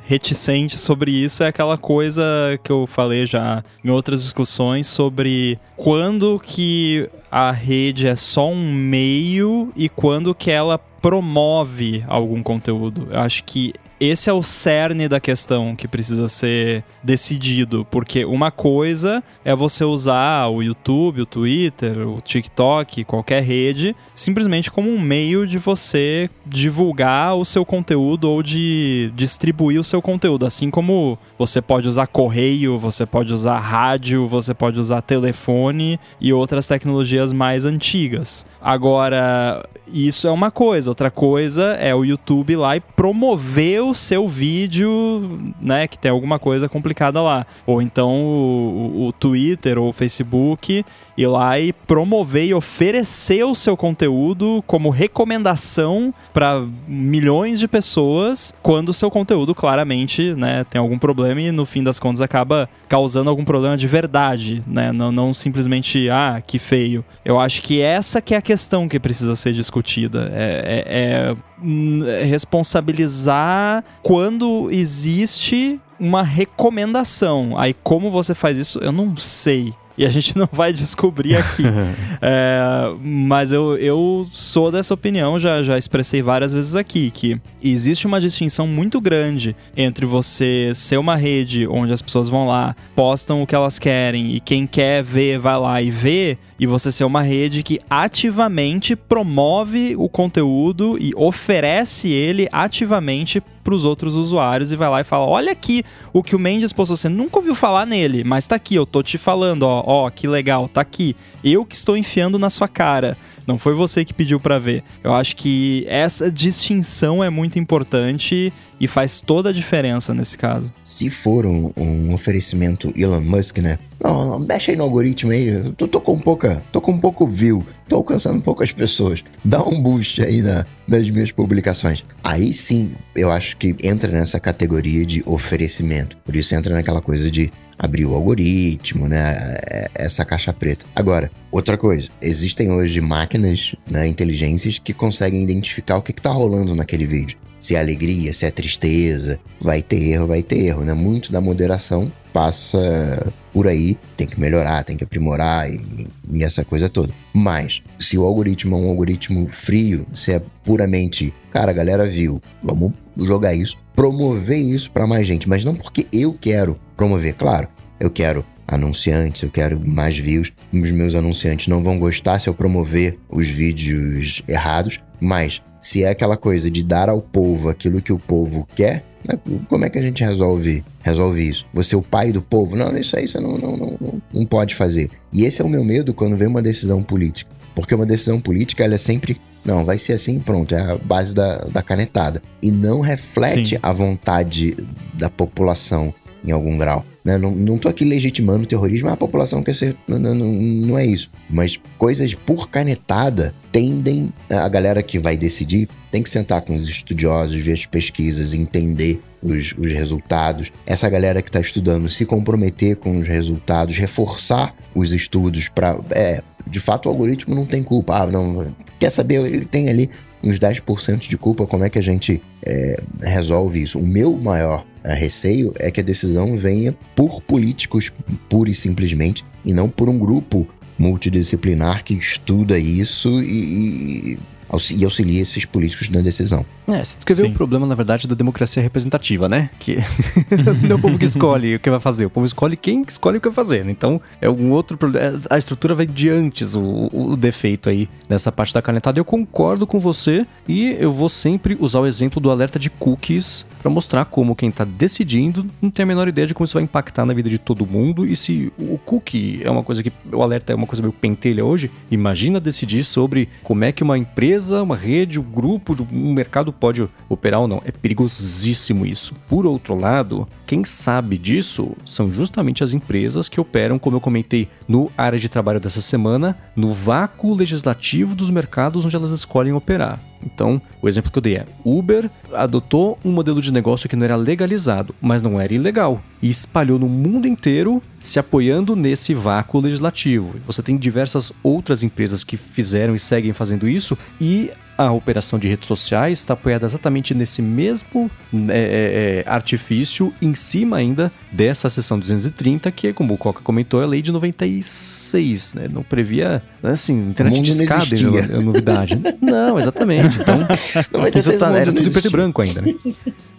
reticente sobre isso é aquela coisa que eu falei já em outras discussões sobre quando que a rede é só um meio e quando que ela promove algum conteúdo. Eu acho que esse é o cerne da questão que precisa ser decidido, porque uma coisa é você usar o YouTube, o Twitter, o TikTok, qualquer rede, simplesmente como um meio de você divulgar o seu conteúdo ou de distribuir o seu conteúdo, assim como você pode usar correio, você pode usar rádio, você pode usar telefone e outras tecnologias mais antigas. Agora, isso é uma coisa, outra coisa é o YouTube lá e promover o seu vídeo, né, que tem alguma coisa complicada lá. Ou então o, o Twitter ou o Facebook ir lá e promover e oferecer o seu conteúdo como recomendação para milhões de pessoas, quando o seu conteúdo claramente, né, tem algum problema e no fim das contas acaba causando algum problema de verdade, né, não, não simplesmente, ah, que feio. Eu acho que essa que é a questão que precisa ser discutida. é, é, é responsabilizar quando existe uma recomendação. Aí como você faz isso, eu não sei e a gente não vai descobrir aqui. é, mas eu, eu sou dessa opinião, já, já expressei várias vezes aqui, que existe uma distinção muito grande entre você ser uma rede onde as pessoas vão lá, postam o que elas querem e quem quer ver vai lá e vê e você ser uma rede que ativamente promove o conteúdo e oferece ele ativamente para os outros usuários e vai lá e fala: Olha aqui o que o Mendes postou. Você nunca ouviu falar nele, mas tá aqui, eu tô te falando, ó, ó, que legal, tá aqui. Eu que estou enfiando na sua cara. Não foi você que pediu para ver. Eu acho que essa distinção é muito importante e faz toda a diferença nesse caso. Se for um, um oferecimento Elon Musk, né? Não, mexe aí no algoritmo aí. Tô, tô com pouca, tô com pouco view, tô alcançando poucas pessoas. Dá um boost aí na, nas minhas publicações. Aí sim, eu acho que entra nessa categoria de oferecimento. Por isso entra naquela coisa de abrir o algoritmo, né? É, essa caixa preta. Agora, outra coisa, existem hoje máquinas, né, inteligências que conseguem identificar o que, está rolando naquele vídeo. Se é alegria, se é tristeza, vai ter erro, vai ter erro, né? Muito da moderação passa por aí, tem que melhorar, tem que aprimorar e, e, essa coisa toda. Mas, se o algoritmo é um algoritmo frio, se é puramente, cara, a galera viu, vamos jogar isso, promover isso para mais gente, mas não porque eu quero promover, claro, eu quero anunciantes, eu quero mais views. Os meus anunciantes não vão gostar se eu promover os vídeos errados, mas se é aquela coisa de dar ao povo aquilo que o povo quer, né, como é que a gente resolve, resolve isso? Você é o pai do povo? Não, isso aí você não, não, não, não pode fazer. E esse é o meu medo quando vem uma decisão política. Porque uma decisão política, ela é sempre não, vai ser assim, pronto, é a base da, da canetada. E não reflete Sim. a vontade da população em algum grau. Né? Não, tô aqui legitimando o terrorismo, a população quer ser. Não, não, não é isso. Mas coisas por canetada tendem. A galera que vai decidir tem que sentar com os estudiosos, ver as pesquisas, entender os, os resultados. Essa galera que está estudando se comprometer com os resultados, reforçar os estudos para. É, de fato, o algoritmo não tem culpa. Ah, não. Quer saber? Ele tem ali uns 10% de culpa. Como é que a gente é, resolve isso? O meu maior receio é que a decisão venha por políticos, pura e simplesmente, e não por um grupo multidisciplinar que estuda isso e, e e auxilia esses políticos na decisão. É, você descreveu o problema, na verdade, da democracia representativa, né? Que não é o povo que escolhe o que vai fazer, o povo escolhe quem escolhe o que vai fazer. Então, é um outro problema. A estrutura vai de antes, o, o defeito aí nessa parte da canetada. Eu concordo com você e eu vou sempre usar o exemplo do alerta de cookies para mostrar como quem está decidindo não tem a menor ideia de como isso vai impactar na vida de todo mundo e se o cookie é uma coisa que o alerta é uma coisa meio pentelha hoje, imagina decidir sobre como é que uma empresa, uma rede, um grupo, um mercado pode operar ou não. É perigosíssimo isso. Por outro lado, quem sabe disso são justamente as empresas que operam, como eu comentei no área de trabalho dessa semana, no vácuo legislativo dos mercados onde elas escolhem operar. Então, o exemplo que eu dei é: Uber adotou um modelo de negócio que não era legalizado, mas não era ilegal, e espalhou no mundo inteiro se apoiando nesse vácuo legislativo. Você tem diversas outras empresas que fizeram e seguem fazendo isso, e a operação de redes sociais está apoiada exatamente nesse mesmo é, é, é artifício, em cima ainda dessa seção 230, que, como o Coca comentou, é a lei de 96, né? Não previa, assim, internet de escada, é novidade. não, exatamente. Então, 96 tá, era tudo em preto e branco ainda, né?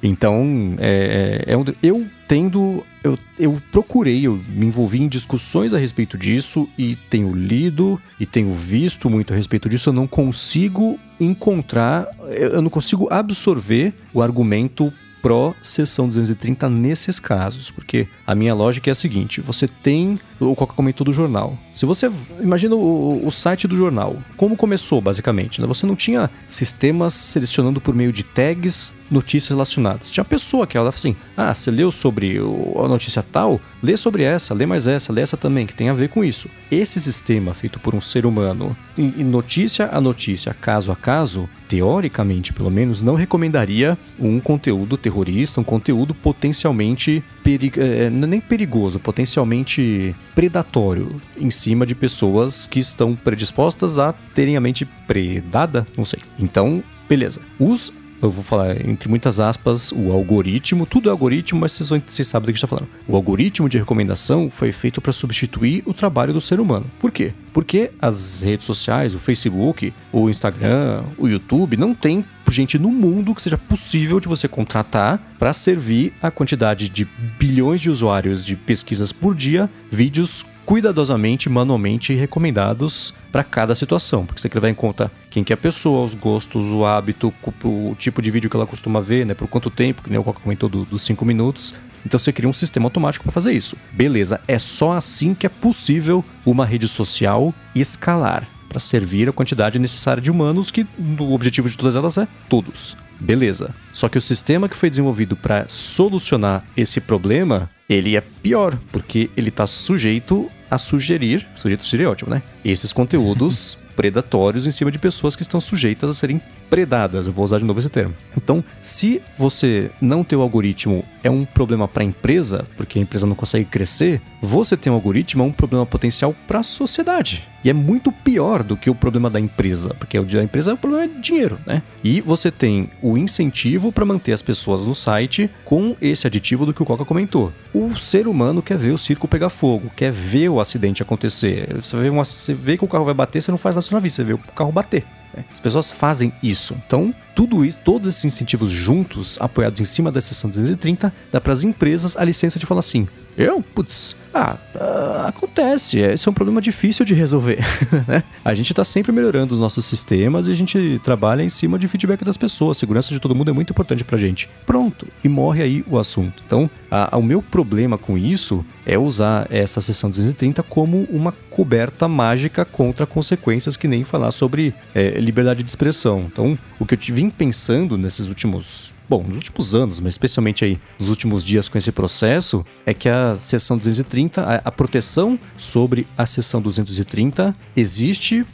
Então, é, é, é um, eu tendo. Eu, eu procurei, eu me envolvi em discussões a respeito disso e tenho lido e tenho visto muito a respeito disso. Eu não consigo encontrar, eu não consigo absorver o argumento pró-sessão 230 nesses casos, porque a minha lógica é a seguinte: você tem o Coca comentou do jornal. Se você imagina o, o site do jornal, como começou basicamente, né? Você não tinha sistemas selecionando por meio de tags notícias relacionadas. Tinha pessoa que ela assim: "Ah, você leu sobre a notícia tal? Lê sobre essa, lê mais essa, lê essa também, que tem a ver com isso". Esse sistema feito por um ser humano, em notícia a notícia, caso a caso, teoricamente, pelo menos, não recomendaria um conteúdo terrorista, um conteúdo potencialmente perigo, é, nem perigoso, potencialmente predatório em cima de pessoas que estão predispostas a terem a mente predada, não sei. Então, beleza. Os eu vou falar entre muitas aspas, o algoritmo, tudo é algoritmo, mas vocês, vão, vocês sabem do que está falando. O algoritmo de recomendação foi feito para substituir o trabalho do ser humano. Por quê? Porque as redes sociais, o Facebook, o Instagram, o YouTube, não tem gente no mundo que seja possível de você contratar para servir a quantidade de bilhões de usuários de pesquisas por dia, vídeos cuidadosamente, manualmente recomendados para cada situação, porque você quer levar em conta quem que é a pessoa, os gostos, o hábito, o tipo de vídeo que ela costuma ver, né, por quanto tempo, que nem o Coca comentou do, dos 5 minutos. Então você cria um sistema automático para fazer isso. Beleza, é só assim que é possível uma rede social escalar para servir a quantidade necessária de humanos, que o objetivo de todas elas é todos. Beleza. Só que o sistema que foi desenvolvido para solucionar esse problema, ele é pior, porque ele está sujeito a sugerir, sujeito a sugerir é ótimo, né? Esses conteúdos predatórios em cima de pessoas que estão sujeitas a serem predadas. Eu vou usar de novo esse termo. Então, se você não ter o algoritmo é um problema para a empresa, porque a empresa não consegue crescer, você tem um algoritmo é um problema potencial para a sociedade. E é muito pior do que o problema da empresa, porque o da empresa é o problema de dinheiro, né? E você tem o incentivo para manter as pessoas no site com esse aditivo do que o Coca comentou. O ser humano quer ver o circo pegar fogo, quer ver o acidente acontecer. Você vê, uma, você vê que o carro vai bater, você não faz nada na vista, você vê o carro bater. Né? As pessoas fazem isso. Então, tudo isso, todos esses incentivos juntos, apoiados em cima da seção 230, dá para as empresas a licença de falar assim: eu? Putz, ah, uh, acontece. Esse é um problema difícil de resolver. né? A gente está sempre melhorando os nossos sistemas e a gente trabalha em cima de feedback das pessoas. A segurança de todo mundo é muito importante pra gente. Pronto, e morre aí o assunto. Então, a, a, o meu problema com isso é usar essa sessão 230 como uma coberta mágica contra consequências que nem falar sobre é, liberdade de expressão. Então, o que eu vim pensando nesses últimos bom, nos últimos anos, mas especialmente aí nos últimos dias com esse processo, é que a seção 230, a, a proteção sobre a seção 230 existe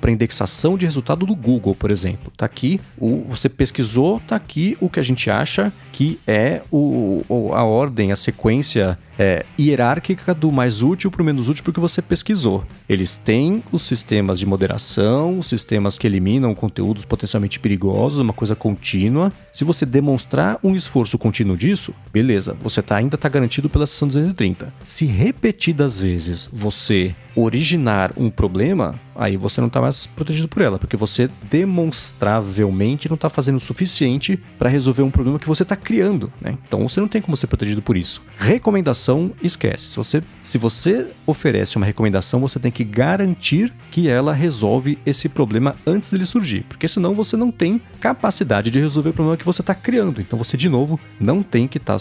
para indexação de resultado do Google, por exemplo. Tá aqui, o, você pesquisou, tá aqui o que a gente acha que é o, a ordem, a sequência é, hierárquica do mais útil para o menos útil porque você pesquisou. Eles têm os sistemas de moderação, os sistemas que eliminam conteúdos potencialmente perigosos, uma coisa contínua. Se você demonstrar um esforço contínuo disso, beleza, você tá, ainda está garantido pela seção 230. Se repetidas vezes você originar um problema, aí você não está mais protegido por ela, porque você demonstravelmente não está fazendo o suficiente para resolver um problema que você está criando, né? Então você não tem como ser protegido por isso. Recomendação, esquece. Se você, se você oferece uma recomendação, você tem que garantir que ela resolve esse problema antes dele surgir, porque senão você não tem capacidade de resolver o problema que você está criando criando. Então você, de novo, não tem que estar tá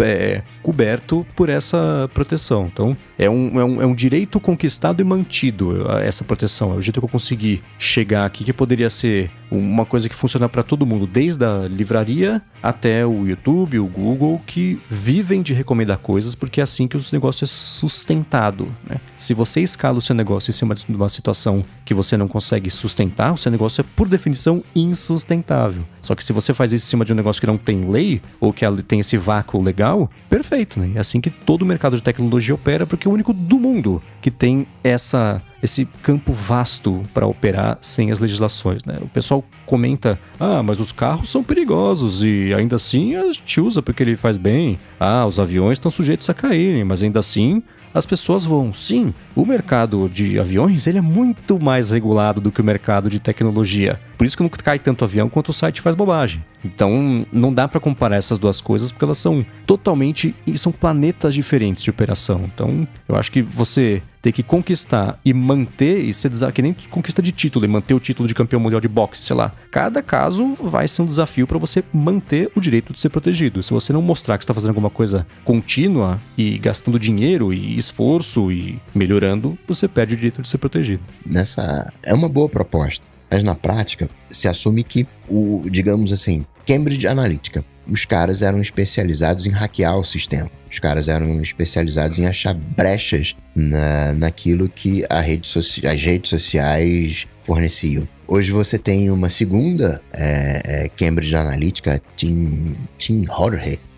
é, coberto por essa proteção. Então é um, é, um, é um direito conquistado e mantido essa proteção. É o jeito que eu consegui chegar aqui, que poderia ser uma coisa que funciona para todo mundo, desde a livraria até o YouTube, o Google, que vivem de recomendar coisas, porque é assim que o negócio é sustentado. Né? Se você escala o seu negócio em cima de uma situação que você não consegue sustentar, o seu negócio é, por definição, insustentável. Só que se você faz isso em cima de um negócio que não tem lei, ou que tem esse vácuo legal, perfeito, né? É assim que todo o mercado de tecnologia opera, porque é o único do mundo que tem essa esse campo vasto para operar sem as legislações. Né? O pessoal comenta: ah, mas os carros são perigosos e ainda assim a gente usa porque ele faz bem. Ah, os aviões estão sujeitos a caírem, mas ainda assim as pessoas vão. Sim, o mercado de aviões ele é muito mais regulado do que o mercado de tecnologia. Por isso que não cai tanto avião quanto o site faz bobagem. Então, não dá para comparar essas duas coisas porque elas são totalmente são planetas diferentes de operação. Então, eu acho que você ter que conquistar e manter e ser que nem conquista de título e manter o título de campeão mundial de boxe, sei lá. Cada caso vai ser um desafio para você manter o direito de ser protegido. Se você não mostrar que está fazendo alguma coisa contínua e gastando dinheiro e esforço e melhorando, você perde o direito de ser protegido. Nessa é uma boa proposta. Mas na prática, se assume que o, digamos assim, Cambridge Analytica, os caras eram especializados em hackear o sistema. Os caras eram especializados em achar brechas na, naquilo que rede as redes sociais forneciam. Hoje você tem uma segunda é, é, Cambridge Analytica, Tim, Tim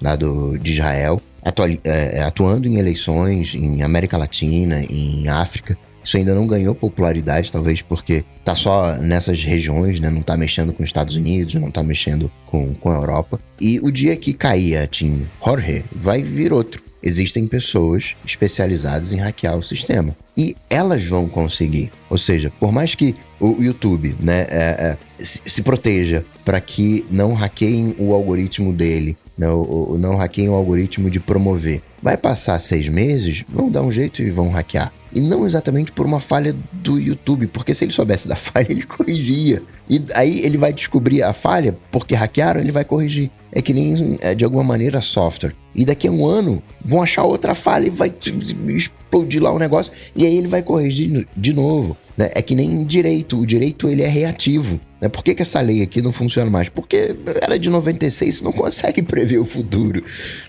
lá do, de Israel, é, é, atuando em eleições em América Latina, em África, isso ainda não ganhou popularidade, talvez porque tá só nessas regiões, né? Não tá mexendo com os Estados Unidos, não tá mexendo com, com a Europa. E o dia que cair a Team Jorge, vai vir outro. Existem pessoas especializadas em hackear o sistema. E elas vão conseguir. Ou seja, por mais que o YouTube né, é, é, se, se proteja para que não hackeiem o algoritmo dele, né, o, o, não hackeiem o algoritmo de promover. Vai passar seis meses, vão dar um jeito e vão hackear. E não exatamente por uma falha do YouTube, porque se ele soubesse da falha, ele corrigia. E aí ele vai descobrir a falha, porque hackearam, ele vai corrigir. É que nem, é, de alguma maneira, software. E daqui a um ano, vão achar outra falha e vai explodir lá o negócio. E aí ele vai corrigir de novo. Né? É que nem direito. O direito, ele é reativo. Né? Por que, que essa lei aqui não funciona mais? Porque era de 96, não consegue prever o futuro.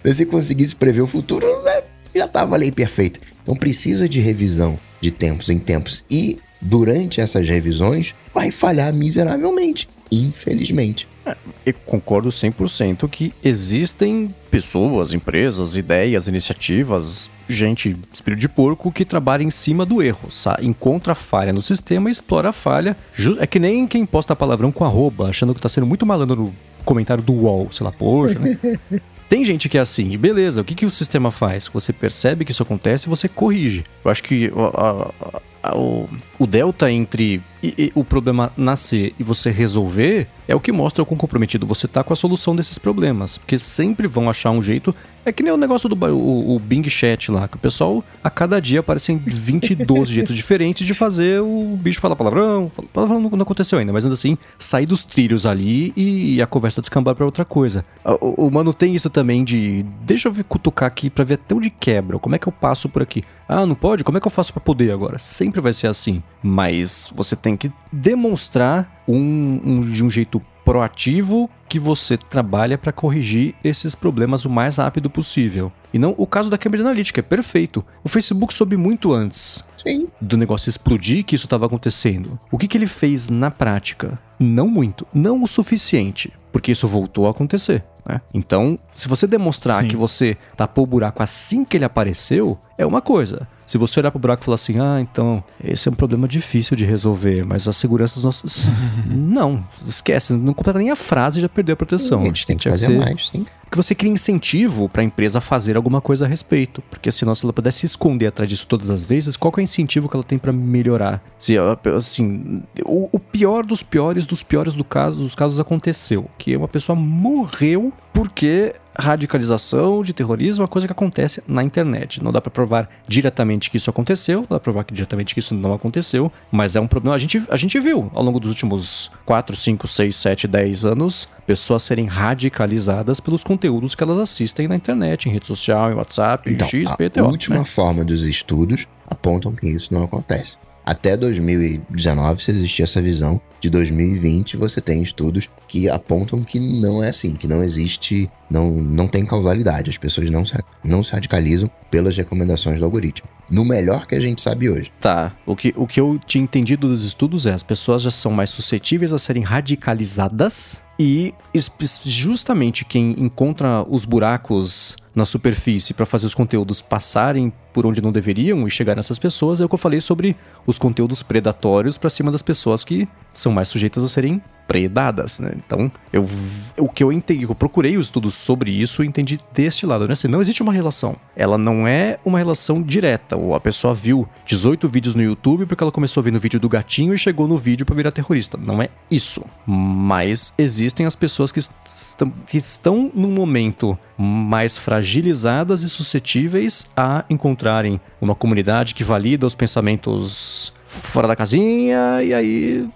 Se conseguisse prever o futuro, né? já estava a lei perfeita. Então precisa de revisão de tempos em tempos. E durante essas revisões vai falhar miseravelmente, infelizmente. É, eu concordo 100% que existem pessoas, empresas, ideias, iniciativas, gente, espírito de porco que trabalha em cima do erro, encontra falha no sistema e explora a falha. É que nem quem posta palavrão com arroba, achando que está sendo muito malandro no comentário do UOL, sei lá, poxa, né? Tem gente que é assim, e beleza, o que, que o sistema faz? Você percebe que isso acontece e você corrige. Eu acho que a, a, a, o, o delta entre e, e, o problema nascer e você resolver é o que mostra o quão comprometido você tá com a solução desses problemas. Porque sempre vão achar um jeito. É que nem o negócio do o, o Bing Chat lá, que o pessoal a cada dia aparecem 22 jeitos diferentes de fazer o bicho falar palavrão. Palavrão não, não aconteceu ainda, mas ainda assim, sair dos trilhos ali e, a conversa descambar pra outra coisa. O, o, mano tem isso também de. Deixa eu cutucar aqui pra ver até onde quebra. Como é que eu passo por aqui? Ah, não pode? Como é que eu faço para poder agora? Sempre vai ser assim. Mas você tem que demonstrar um, um de um jeito proativo que você trabalha para corrigir esses problemas o mais rápido possível. E não o caso da Cambridge Analytica, é perfeito. O Facebook soube muito antes Sim. do negócio explodir que isso estava acontecendo. O que, que ele fez na prática? Não muito, não o suficiente, porque isso voltou a acontecer. Né? Então, se você demonstrar Sim. que você tapou o buraco assim que ele apareceu, é uma coisa. Se você olhar pro buraco e falar assim, ah, então, esse é um problema difícil de resolver, mas a segurança dos nossos. não, esquece, não completa nem a frase e já perdeu a proteção. A gente tem que fazer mais, sim que você cria incentivo para a empresa fazer alguma coisa a respeito. Porque senão, se ela pudesse se esconder atrás disso todas as vezes, qual é o incentivo que ela tem para melhorar? Se, assim, o, o, pior dos piores dos piores do caso, dos casos aconteceu. Que uma pessoa morreu porque radicalização de terrorismo é uma coisa que acontece na internet. Não dá para provar diretamente que isso aconteceu, não dá pra provar que diretamente que isso não aconteceu, mas é um problema. A gente, a gente viu ao longo dos últimos 4, 5, 6, 7, 10 anos pessoas serem radicalizadas pelos conteúdos que elas assistem na internet, em rede social, em WhatsApp, então, em X, a PTO. última né? forma dos estudos apontam que isso não acontece. Até 2019, se existia essa visão, de 2020 você tem estudos que apontam que não é assim, que não existe, não, não tem causalidade. As pessoas não se, não se radicalizam pelas recomendações do algoritmo. No melhor que a gente sabe hoje. Tá. O que, o que eu tinha entendido dos estudos é as pessoas já são mais suscetíveis a serem radicalizadas e justamente quem encontra os buracos na superfície para fazer os conteúdos passarem por onde não deveriam e chegar nessas pessoas é o que eu falei sobre os conteúdos predatórios para cima das pessoas que são mais sujeitas a serem predadas, né? Então, eu, o que eu entendi, eu procurei os estudos sobre isso e entendi deste lado, né? Assim, não existe uma relação. Ela não é uma relação direta. Ou a pessoa viu 18 vídeos no YouTube porque ela começou a ver no vídeo do gatinho e chegou no vídeo para virar terrorista. Não é isso. Mas existem as pessoas que, estão, que estão num momento mais fragilizadas e suscetíveis a encontrarem uma comunidade que valida os pensamentos fora da casinha e aí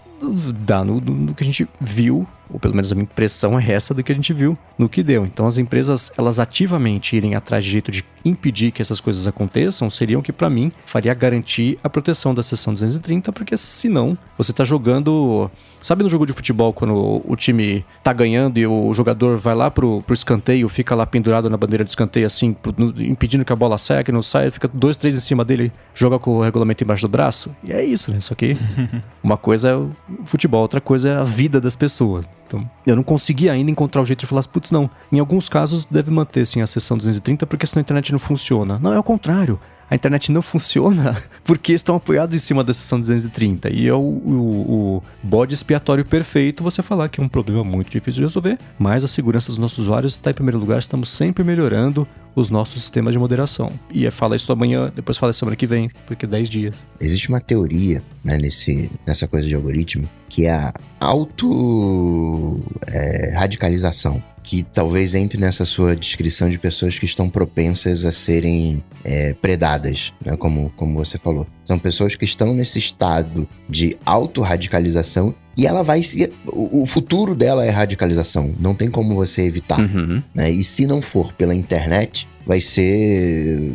dá no, no, que a gente viu, ou pelo menos a minha impressão é essa do que a gente viu no que deu. Então as empresas, elas ativamente irem atrás de jeito de impedir que essas coisas aconteçam, seriam que para mim faria garantir a proteção da seção 230, porque senão você tá jogando Sabe no jogo de futebol, quando o time tá ganhando e o jogador vai lá pro, pro escanteio, fica lá pendurado na bandeira de escanteio, assim, pro, no, impedindo que a bola saia, que não saia, fica dois, três em cima dele, joga com o regulamento embaixo do braço? E é isso, né? Só que uma coisa é o futebol, outra coisa é a vida das pessoas. Então, eu não consegui ainda encontrar o jeito de falar, putz, não. Em alguns casos, deve manter sim a sessão 230, porque senão a internet não funciona. Não, é o contrário a internet não funciona porque estão apoiados em cima da seção 230. E é o, o, o bode expiatório perfeito você falar que é um problema muito difícil de resolver, mas a segurança dos nossos usuários está em primeiro lugar, estamos sempre melhorando os nossos sistemas de moderação. E é fala isso amanhã, depois fala semana que vem, porque 10 dias. Existe uma teoria né, nesse, nessa coisa de algoritmo que é a auto-radicalização. É, que talvez entre nessa sua descrição de pessoas que estão propensas a serem é, predadas, né? como, como você falou. São pessoas que estão nesse estado de autorradicalização e ela vai se. O futuro dela é radicalização. Não tem como você evitar. Uhum. Né? E se não for pela internet, vai ser.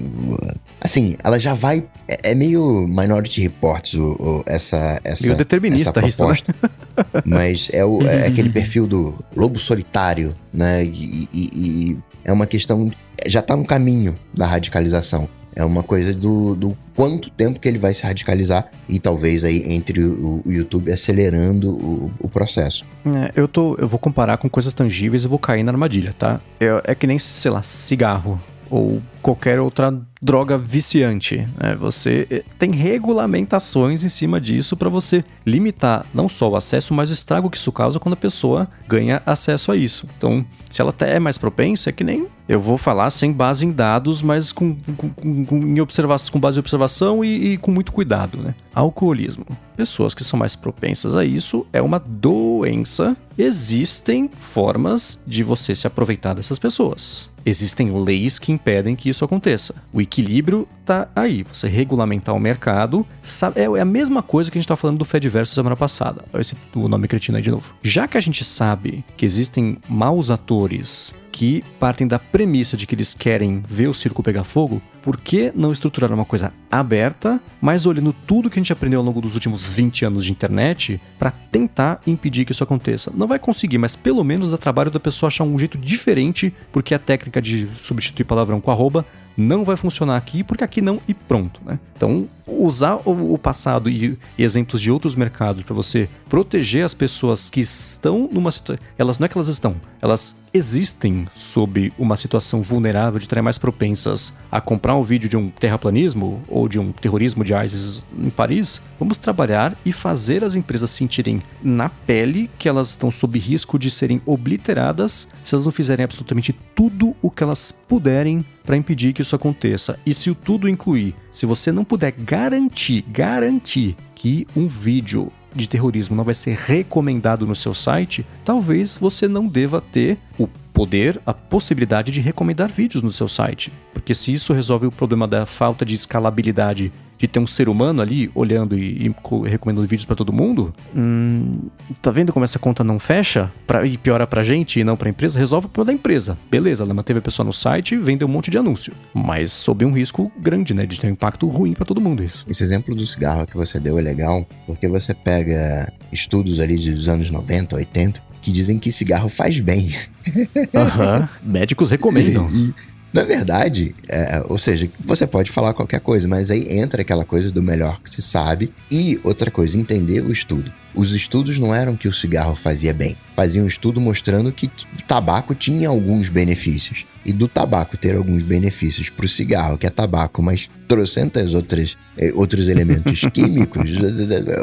Assim, ela já vai. É, é meio Minority Report o, o, essa, essa. Meio determinista essa proposta. isso, né? Mas é, o, é aquele perfil do lobo solitário, né? E, e, e é uma questão. Já tá no caminho da radicalização. É uma coisa do, do quanto tempo que ele vai se radicalizar e talvez aí entre o, o YouTube acelerando o, o processo. É, eu, tô, eu vou comparar com coisas tangíveis e vou cair na armadilha, tá? É, é que nem, sei lá, cigarro ou qualquer outra droga viciante. Né? Você eh, tem regulamentações em cima disso para você limitar não só o acesso, mas o estrago que isso causa quando a pessoa ganha acesso a isso. Então, se ela até é mais propensa, é que nem eu vou falar sem base em dados, mas com, com, com, em observação, com base em observação e, e com muito cuidado. Né? Alcoolismo. Pessoas que são mais propensas a isso é uma doença. Existem formas de você se aproveitar dessas pessoas. Existem leis que impedem que isso aconteça. O equilíbrio tá aí. Você regulamentar o mercado. Sabe, é, é a mesma coisa que a gente tá falando do Fedverso semana passada. Esse o nome cretino aí de novo. Já que a gente sabe que existem maus atores que partem da premissa de que eles querem ver o circo pegar fogo, por que não estruturar uma coisa aberta, mas olhando tudo que a gente aprendeu ao longo dos últimos 20 anos de internet para tentar impedir que isso aconteça? Não vai conseguir, mas pelo menos dá trabalho da pessoa achar um jeito diferente, porque a técnica de substituir palavrão com arroba não vai funcionar aqui, porque aqui não e pronto, né? Então, usar o passado e, exemplos de outros mercados para você proteger as pessoas que estão numa situação. Elas não é que elas estão, elas existem sob uma situação vulnerável de estarem mais propensas a comprar um vídeo de um terraplanismo ou de um terrorismo de ISIS em Paris. Vamos trabalhar e fazer as empresas sentirem na pele que elas estão sob risco de serem obliteradas se elas não fizerem absolutamente tudo o que elas puderem para impedir que isso aconteça. E se o tudo incluir, se você não puder garantir, garantir que um vídeo de terrorismo não vai ser recomendado no seu site, talvez você não deva ter o poder, a possibilidade de recomendar vídeos no seu site. Porque se isso resolve o problema da falta de escalabilidade de ter um ser humano ali olhando e, e recomendando vídeos para todo mundo, hum, tá vendo como essa conta não fecha pra, e piora pra gente e não pra empresa? Resolve o problema da empresa. Beleza, ela manteve a pessoa no site e vendeu um monte de anúncio. Mas sob um risco grande, né? De ter um impacto ruim para todo mundo isso. Esse exemplo do cigarro que você deu é legal, porque você pega estudos ali dos anos 90, 80, que dizem que cigarro faz bem. Uhum. Médicos recomendam. E, na verdade, é, ou seja, você pode falar qualquer coisa, mas aí entra aquela coisa do melhor que se sabe. E outra coisa, entender o estudo. Os estudos não eram que o cigarro fazia bem. Faziam um estudo mostrando que o tabaco tinha alguns benefícios. E do tabaco ter alguns benefícios para o cigarro, que é tabaco, mas trocentas outras, eh, outros elementos químicos.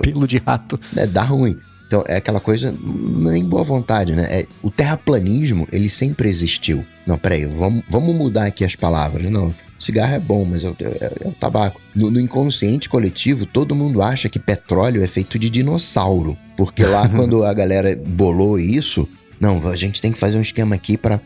Pelo de rato. É, dá ruim. Então, é aquela coisa nem boa vontade, né? É, o terraplanismo, ele sempre existiu. Não, peraí, vamos, vamos mudar aqui as palavras. Não, cigarro é bom, mas é, é, é o tabaco. No, no, inconsciente coletivo, todo mundo acha que petróleo é feito de dinossauro. Porque lá, quando a galera bolou isso, não, a gente tem que fazer um esquema aqui para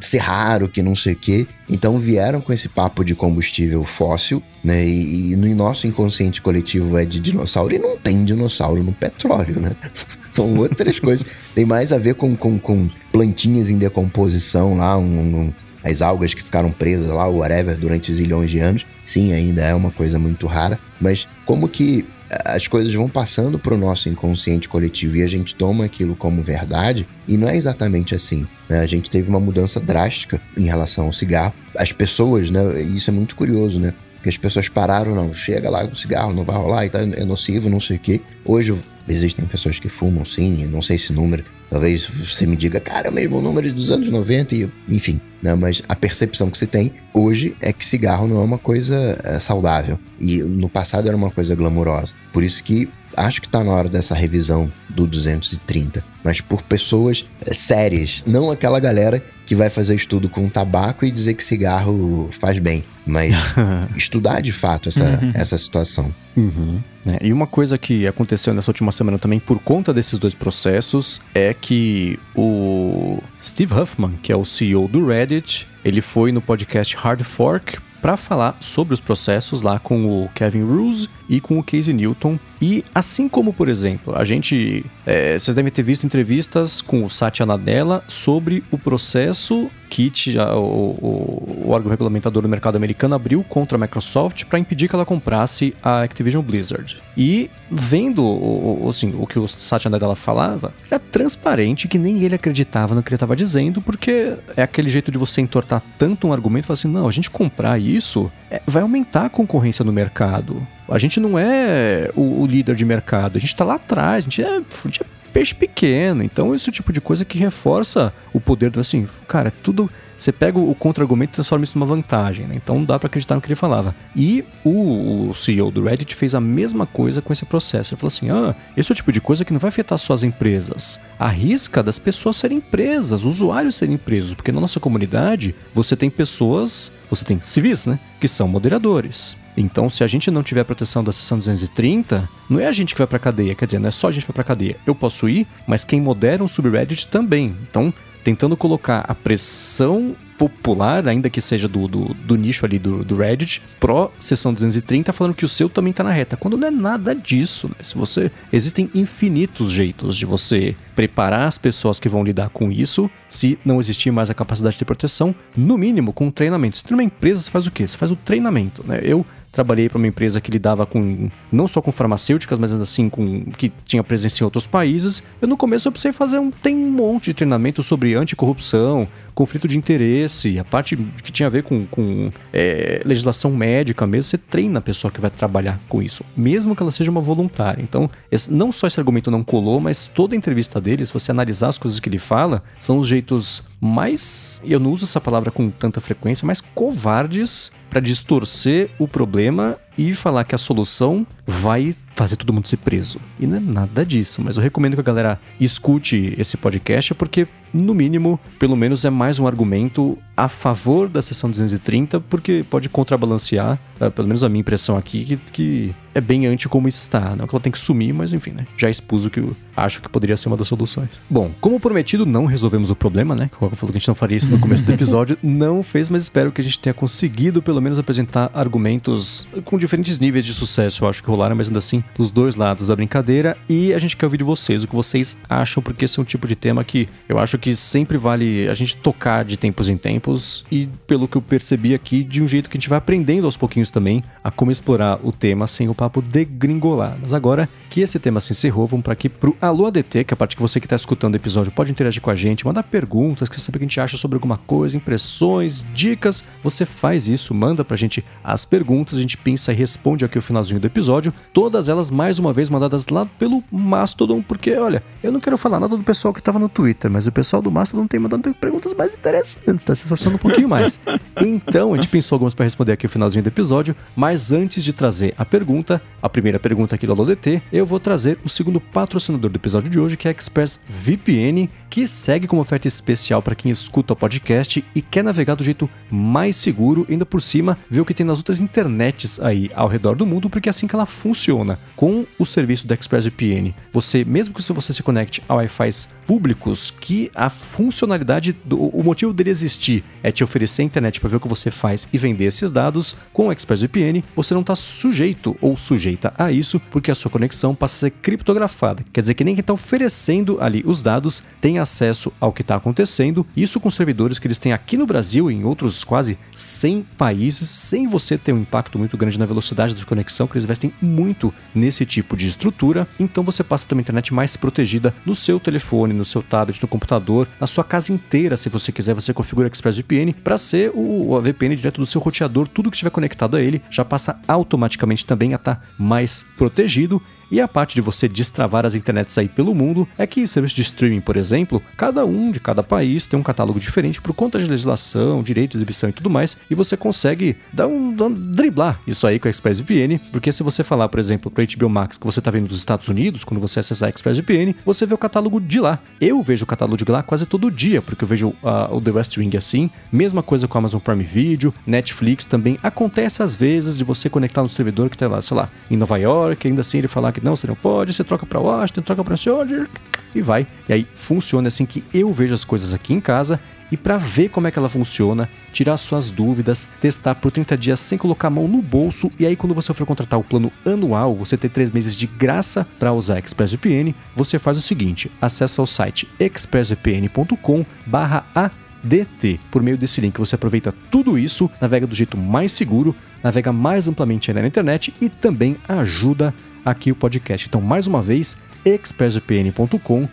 ser raro, que não sei o quê. Então vieram com esse papo de combustível fóssil, né? E, e, no nosso inconsciente coletivo é de dinossauro e não tem dinossauro no petróleo, né? São outras coisas. Tem mais a ver com, com, com plantinhas em decomposição lá, um, um, as algas que ficaram presas lá, o whatever, durante zilhões de anos. Sim, ainda é uma coisa muito rara. Mas como que as coisas vão passando para o nosso inconsciente coletivo e a gente toma aquilo como verdade, e não é exatamente assim. Né? A gente teve uma mudança drástica em relação ao cigarro. As pessoas, né? Isso é muito curioso, né? Porque as pessoas pararam, não, chega lá o cigarro, não vai rolar, tá, é nocivo, não sei o quê. Hoje existem pessoas que fumam, sim, não sei esse número. Talvez você me diga, cara, é o mesmo número dos anos 90, e, enfim. Né? Mas a percepção que se tem hoje é que cigarro não é uma coisa é, saudável. E no passado era uma coisa glamurosa. Por isso que acho que está na hora dessa revisão do 230. Mas por pessoas é, sérias, não aquela galera que vai fazer estudo com tabaco e dizer que cigarro faz bem. Mas estudar de fato essa, uhum. essa situação. Uhum. É, e uma coisa que aconteceu nessa última semana também por conta desses dois processos é que o Steve Huffman, que é o CEO do Reddit, ele foi no podcast Hard Fork para falar sobre os processos lá com o Kevin Roose e com o Casey Newton. E assim como, por exemplo, a gente. É, vocês devem ter visto entrevistas com o Satya Nadella sobre o processo que o, o, o órgão regulamentador do mercado americano abriu contra a Microsoft para impedir que ela comprasse a Activision Blizzard. E vendo o, assim, o que o Satya Nadella falava, era transparente que nem ele acreditava no que ele estava dizendo, porque é aquele jeito de você entortar tanto um argumento e falar assim: não, a gente comprar isso é, vai aumentar a concorrência no mercado. A gente não é o, o líder de mercado, a gente está lá atrás, a gente é, a gente é peixe pequeno. Então, esse tipo de coisa que reforça o poder do assim, cara, é tudo. Você pega o contra-argumento e transforma isso numa vantagem, né? Então dá para acreditar no que ele falava. E o, CEO do Reddit fez a mesma coisa com esse processo. Ele falou assim: ah, esse é o tipo de coisa que não vai afetar só as empresas. Arrisca das pessoas serem presas, usuários serem presos, porque na nossa comunidade você tem pessoas, você tem civis, né? Que são moderadores. Então, se a gente não tiver proteção da seção 230, não é a gente que vai para cadeia, quer dizer, não é só a gente que vai para cadeia. Eu posso ir, mas quem modera um subreddit também. Então, tentando colocar a pressão popular, ainda que seja do, do, do nicho ali do, do, Reddit, pró sessão 230, falando que o seu também tá na reta, quando não é nada disso, né? Se você. Existem infinitos jeitos de você preparar as pessoas que vão lidar com isso, se não existir mais a capacidade de proteção, no mínimo com treinamento. Se tem uma empresa, você faz o quê? Você faz o treinamento, né? Eu Trabalhei para uma empresa que lidava com não só com farmacêuticas, mas assim com que tinha presença em outros países. Eu no começo eu precisei fazer um tem um monte de treinamento sobre anticorrupção, conflito de interesse, a parte que tinha a ver com, com é, legislação médica mesmo, você treina a pessoa que vai trabalhar com isso, mesmo que ela seja uma voluntária. Então, esse, não só esse argumento não colou, mas toda a entrevista dele, se você analisar as coisas que ele fala, são os jeitos mais, eu não uso essa palavra com tanta frequência, mais covardes para distorcer o problema e falar que a solução vai fazer todo mundo ser preso. E não é nada disso, mas eu recomendo que a galera escute esse podcast porque no mínimo, pelo menos é mais um argumento a favor da sessão 230, porque pode contrabalancear, uh, pelo menos a minha impressão aqui, que, que é bem anti como está. Não que ela tem que sumir, mas enfim, né? Já expus o que eu acho que poderia ser uma das soluções. Bom, como prometido, não resolvemos o problema, né? Como falou que a gente não faria isso no começo do episódio, não fez, mas espero que a gente tenha conseguido pelo menos apresentar argumentos com diferentes níveis de sucesso, eu acho que rolaram, mas ainda assim, dos dois lados da brincadeira. E a gente quer ouvir de vocês o que vocês acham, porque esse é um tipo de tema que eu acho que sempre vale a gente tocar de tempos em tempos e, pelo que eu percebi aqui, de um jeito que a gente vai aprendendo aos pouquinhos também a como explorar o tema sem o papo degringolar. Mas agora que esse tema se encerrou, vamos para aqui pro Alô ADT, que é a parte que você que está escutando o episódio pode interagir com a gente, mandar perguntas, quer saber o que a gente acha sobre alguma coisa, impressões, dicas. Você faz isso, manda pra gente as perguntas, a gente pensa e responde aqui o finalzinho do episódio. Todas elas, mais uma vez, mandadas lá pelo Mastodon, porque, olha, eu não quero falar nada do pessoal que estava no Twitter, mas o pessoal do Mastodon tem mandando perguntas mais interessantes, tá? Se esforçando um pouquinho mais. Então, a gente pensou algumas para responder aqui no finalzinho do episódio, mas antes de trazer a pergunta, a primeira pergunta aqui do AloDT, eu vou trazer o segundo patrocinador do episódio de hoje, que é a ExpressVPN, que segue como oferta especial para quem escuta o podcast e quer navegar do jeito mais seguro, ainda por cima, ver o que tem nas outras internets aí ao redor do mundo, porque é assim que ela funciona. Com o serviço da ExpressVPN, você, mesmo que você se conecte a Wi-Fi públicos, que a funcionalidade, do, o motivo dele existir é te oferecer a internet para ver o que você faz e vender esses dados, com o ExpressVPN você não está sujeito ou sujeita a isso, porque a sua conexão passa a ser criptografada. Quer dizer que nem quem está oferecendo ali os dados tem acesso ao que está acontecendo, isso com servidores que eles têm aqui no Brasil e em outros quase 100 países, sem você ter um impacto muito grande na velocidade de conexão, que eles investem muito nesse tipo de estrutura, então você passa a ter uma internet mais protegida no seu telefone, no seu tablet, no computador, na sua casa inteira, se você quiser, você configura ExpressVPN para ser o, a VPN direto do seu roteador, tudo que estiver conectado a ele já passa automaticamente também a estar tá mais protegido e a parte de você destravar as internets aí pelo mundo é que serviços de streaming, por exemplo, cada um de cada país tem um catálogo diferente por conta de legislação, direito de exibição e tudo mais, e você consegue dar um, dar um driblar isso aí com a ExpressVPN, porque se você falar, por exemplo, para HBO Max que você está vendo dos Estados Unidos, quando você acessar a ExpressVPN, você vê o catálogo de lá. Eu vejo o catálogo de lá quase todo dia, porque eu vejo uh, o The West Wing assim, mesma coisa com a Amazon Prime Video, Netflix também. Acontece às vezes de você conectar no servidor que está lá, sei lá, em Nova York, ainda assim ele falar que não, você não pode, você troca para Washington, troca para Georgia e vai. E aí funciona assim que eu vejo as coisas aqui em casa e para ver como é que ela funciona, tirar suas dúvidas, testar por 30 dias sem colocar a mão no bolso e aí quando você for contratar o plano anual, você ter 3 meses de graça para usar ExpressVPN, você faz o seguinte, acessa o site expressvpn.com/adt. Por meio desse link você aproveita tudo isso, navega do jeito mais seguro, navega mais amplamente na internet e também ajuda aqui o podcast. Então, mais uma vez, expressvpn.com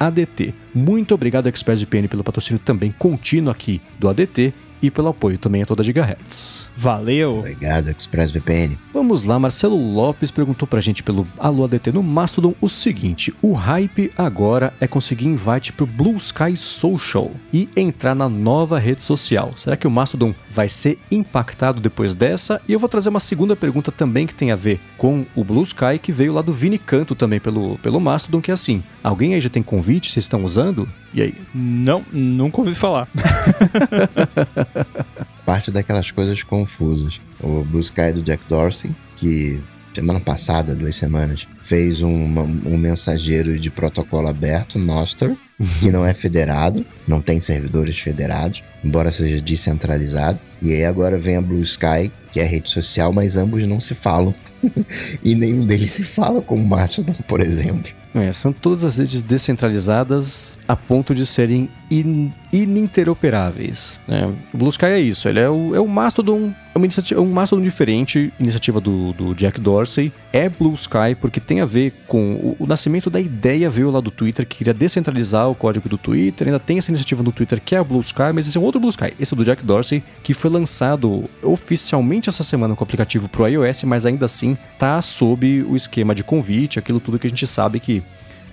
ADT. Muito obrigado, ExpressVPN, pelo patrocínio também contínuo aqui do ADT e pelo apoio também a toda Gigahertz. Valeu! Obrigado, ExpressVPN. Vamos lá, Marcelo Lopes perguntou pra gente pelo Alô ADT no Mastodon o seguinte: o hype agora é conseguir invite pro Blue Sky Social e entrar na nova rede social. Será que o Mastodon vai ser impactado depois dessa? E eu vou trazer uma segunda pergunta também que tem a ver com o Blue Sky, que veio lá do Vini Canto também pelo, pelo Mastodon, que é assim: alguém aí já tem convite? Vocês estão usando? E aí? Não, nunca ouvi falar. Parte daquelas coisas confusas. O Blue Sky do Jack Dorsey, que semana passada, duas semanas, fez um, um mensageiro de protocolo aberto, Nostr, que não é federado, não tem servidores federados, embora seja descentralizado. E aí agora vem a Blue Sky, que é rede social, mas ambos não se falam. e nenhum deles se fala como Mastodon, por exemplo. É, são todas as redes descentralizadas a ponto de serem in, ininteroperáveis. Né? O Blue Sky é isso, ele é o, é o Mastodon, é uma iniciativa, é um Mastodon diferente, iniciativa do, do Jack Dorsey, é Blue Sky porque tem a ver com o, o, nascimento da ideia veio lá do Twitter que queria descentralizar o código do Twitter, ainda tem essa iniciativa no Twitter que é a Blue Sky, mas esse é um outro Blue Sky, esse é do Jack Dorsey, que foi lançado oficialmente essa semana com o aplicativo pro iOS, mas ainda assim tá sob o esquema de convite, aquilo tudo que a gente sabe que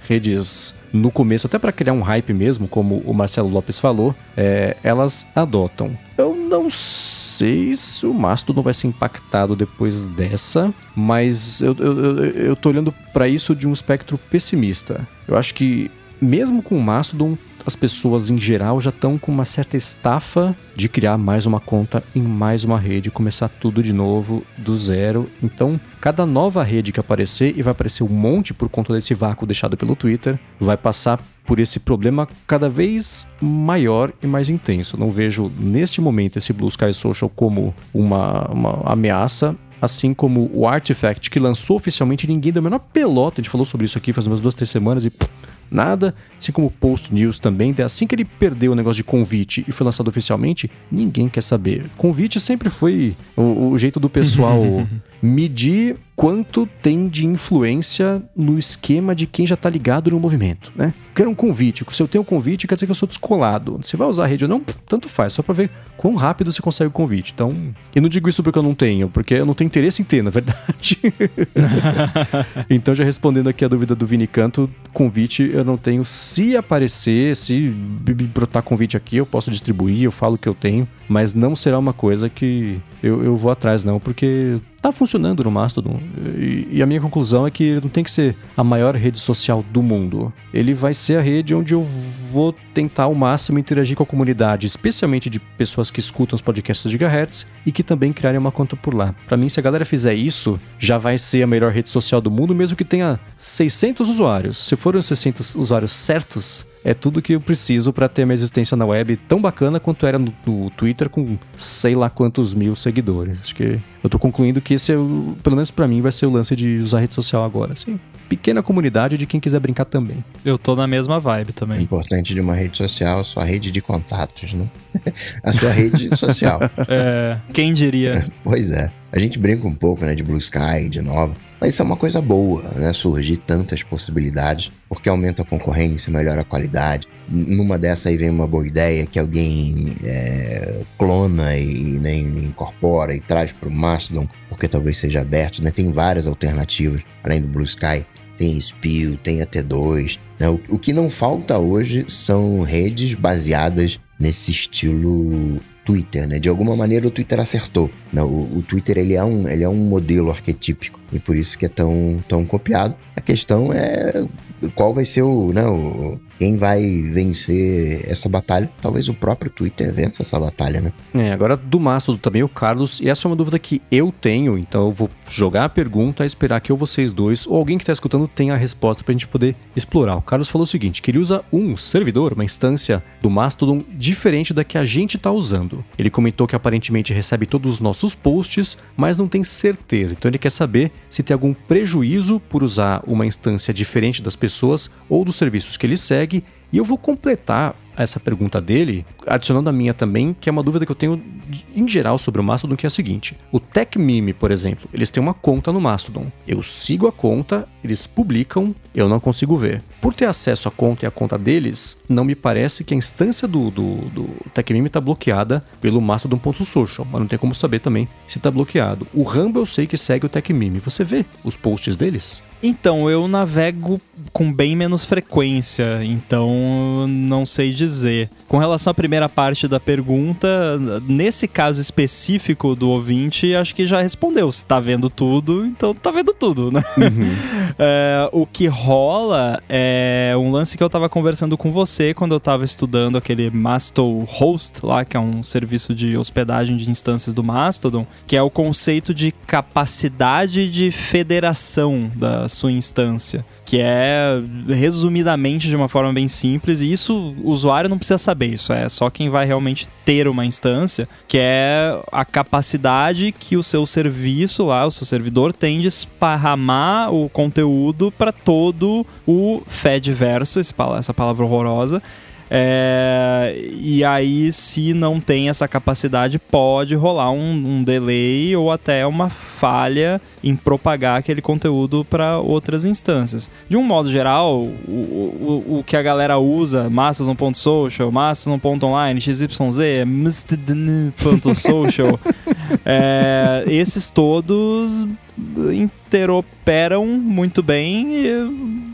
redes no começo, até para criar um hype mesmo, como o Marcelo Lopes falou, é, elas adotam. Eu não sei se o Mastodon vai ser impactado depois dessa, mas eu, eu, eu, eu tô olhando para isso de um espectro pessimista. Eu acho que mesmo com o Mastodon, as pessoas em geral já estão com uma certa estafa de criar mais uma conta em mais uma rede, começar tudo de novo do zero. Então, cada nova rede que aparecer, e vai aparecer um monte por conta desse vácuo deixado pelo Twitter, vai passar por esse problema cada vez maior e mais intenso. Não vejo neste momento esse Blue Sky Social como uma, uma ameaça, assim como o Artifact, que lançou oficialmente, ninguém deu a menor pelota. A gente falou sobre isso aqui faz umas duas, três semanas e pff, nada. Assim como o Post News também, assim que ele perdeu o negócio de convite e foi lançado oficialmente, ninguém quer saber. Convite sempre foi o, o jeito do pessoal medir quanto tem de influência no esquema de quem já tá ligado no movimento, né? Quero um convite. Se eu tenho um convite, quer dizer que eu sou descolado. Você vai usar a rede ou não? Tanto faz, só pra ver quão rápido você consegue o convite. Então, eu não digo isso porque eu não tenho, porque eu não tenho interesse em ter, na verdade. então, já respondendo aqui a dúvida do Vini Canto, convite eu não tenho. Se aparecer, se brotar convite aqui, eu posso distribuir, eu falo que eu tenho, mas não será uma coisa que eu, eu vou atrás, não, porque tá funcionando no Mastodon. E, e, a minha conclusão é que ele não tem que ser a maior rede social do mundo. Ele vai ser a rede onde eu vou tentar ao máximo interagir com a comunidade, especialmente de pessoas que escutam os podcasts de Gigahertz e que também criarem uma conta por lá. Para mim, se a galera fizer isso, já vai ser a melhor rede social do mundo, mesmo que tenha 600 usuários. Se forem os 600 usuários certos, é tudo que eu preciso para ter minha existência na web tão bacana quanto era no, no, Twitter com sei lá quantos mil seguidores. Acho que eu tô concluindo que esse, é o, pelo menos para mim, vai ser o lance de usar rede social agora. Sim, pequena comunidade de quem quiser brincar também. Eu tô na mesma vibe também. O importante de uma rede social é a sua rede de contatos, né? a sua rede social. É, quem diria? pois é. A gente brinca um pouco, né, de Blue Sky, de nova. Mas isso é uma coisa boa, né? Surgir tantas possibilidades, porque aumenta a concorrência, melhora a qualidade. Numa dessa aí vem uma boa ideia que alguém é, clona e né, incorpora e traz para o Mastodon, porque talvez seja aberto, né? Tem várias alternativas, além do Blue Sky. Tem Spill, tem a T2. Né? O, o que não falta hoje são redes baseadas nesse estilo Twitter, né? De alguma maneira o Twitter acertou. Né? O, o, Twitter ele é, um, ele é um modelo arquetípico e por isso que é tão, tão copiado. A questão é qual vai ser o, né, o, quem vai vencer essa batalha. Talvez o próprio Twitter vença essa batalha, né? É, agora do Mastodon também o Carlos, e essa é uma dúvida que eu tenho, então eu vou jogar a pergunta, esperar que ou vocês dois, ou alguém que está escutando tenha a resposta para a gente poder explorar. O Carlos falou o seguinte, que ele usa um servidor, uma instância do Mastodon diferente da que a gente está usando. Ele comentou que aparentemente recebe todos os nossos posts, mas não tem certeza, então ele quer saber se tem algum prejuízo por usar uma instância diferente das pessoas ou dos serviços que ele segue e eu vou completar essa pergunta dele, adicionando a minha também, que é uma dúvida que eu tenho em geral sobre o Mastodon, que é a seguinte. O TechMeme, por exemplo, eles têm uma conta no Mastodon. Eu sigo a conta, eles publicam, eu não consigo ver. Por ter acesso à conta e à conta deles, não me parece que a instância do, do, do está bloqueada pelo Mastodon.social, mas não tem como saber também se está bloqueado. O Rumble eu sei que segue o TechMeme. Você vê os posts deles? Então, eu navego com bem menos frequência, então não sei dizer. Com relação à primeira parte da pergunta, nesse caso específico do ouvinte, acho que já respondeu. Se tá vendo tudo, então tá vendo tudo, né? Uhum. é, o que rola é um lance que eu tava conversando com você quando eu tava estudando aquele Mastodon Host lá, que é um serviço de hospedagem de instâncias do Mastodon, que é o conceito de capacidade de federação da sua instância, que é resumidamente de uma forma bem simples, e isso o usuário não precisa saber, isso é só quem vai realmente ter uma instância, que é a capacidade que o seu serviço lá, o seu servidor tem de esparramar o conteúdo para todo o Fediverso, essa palavra horrorosa, é, e aí, se não tem essa capacidade, pode rolar um, um delay ou até uma falha em propagar aquele conteúdo para outras instâncias. De um modo geral, o, o, o que a galera usa, mastodon.social, mastodon.online, xyz, mastodon.social, é, esses todos interoperam muito bem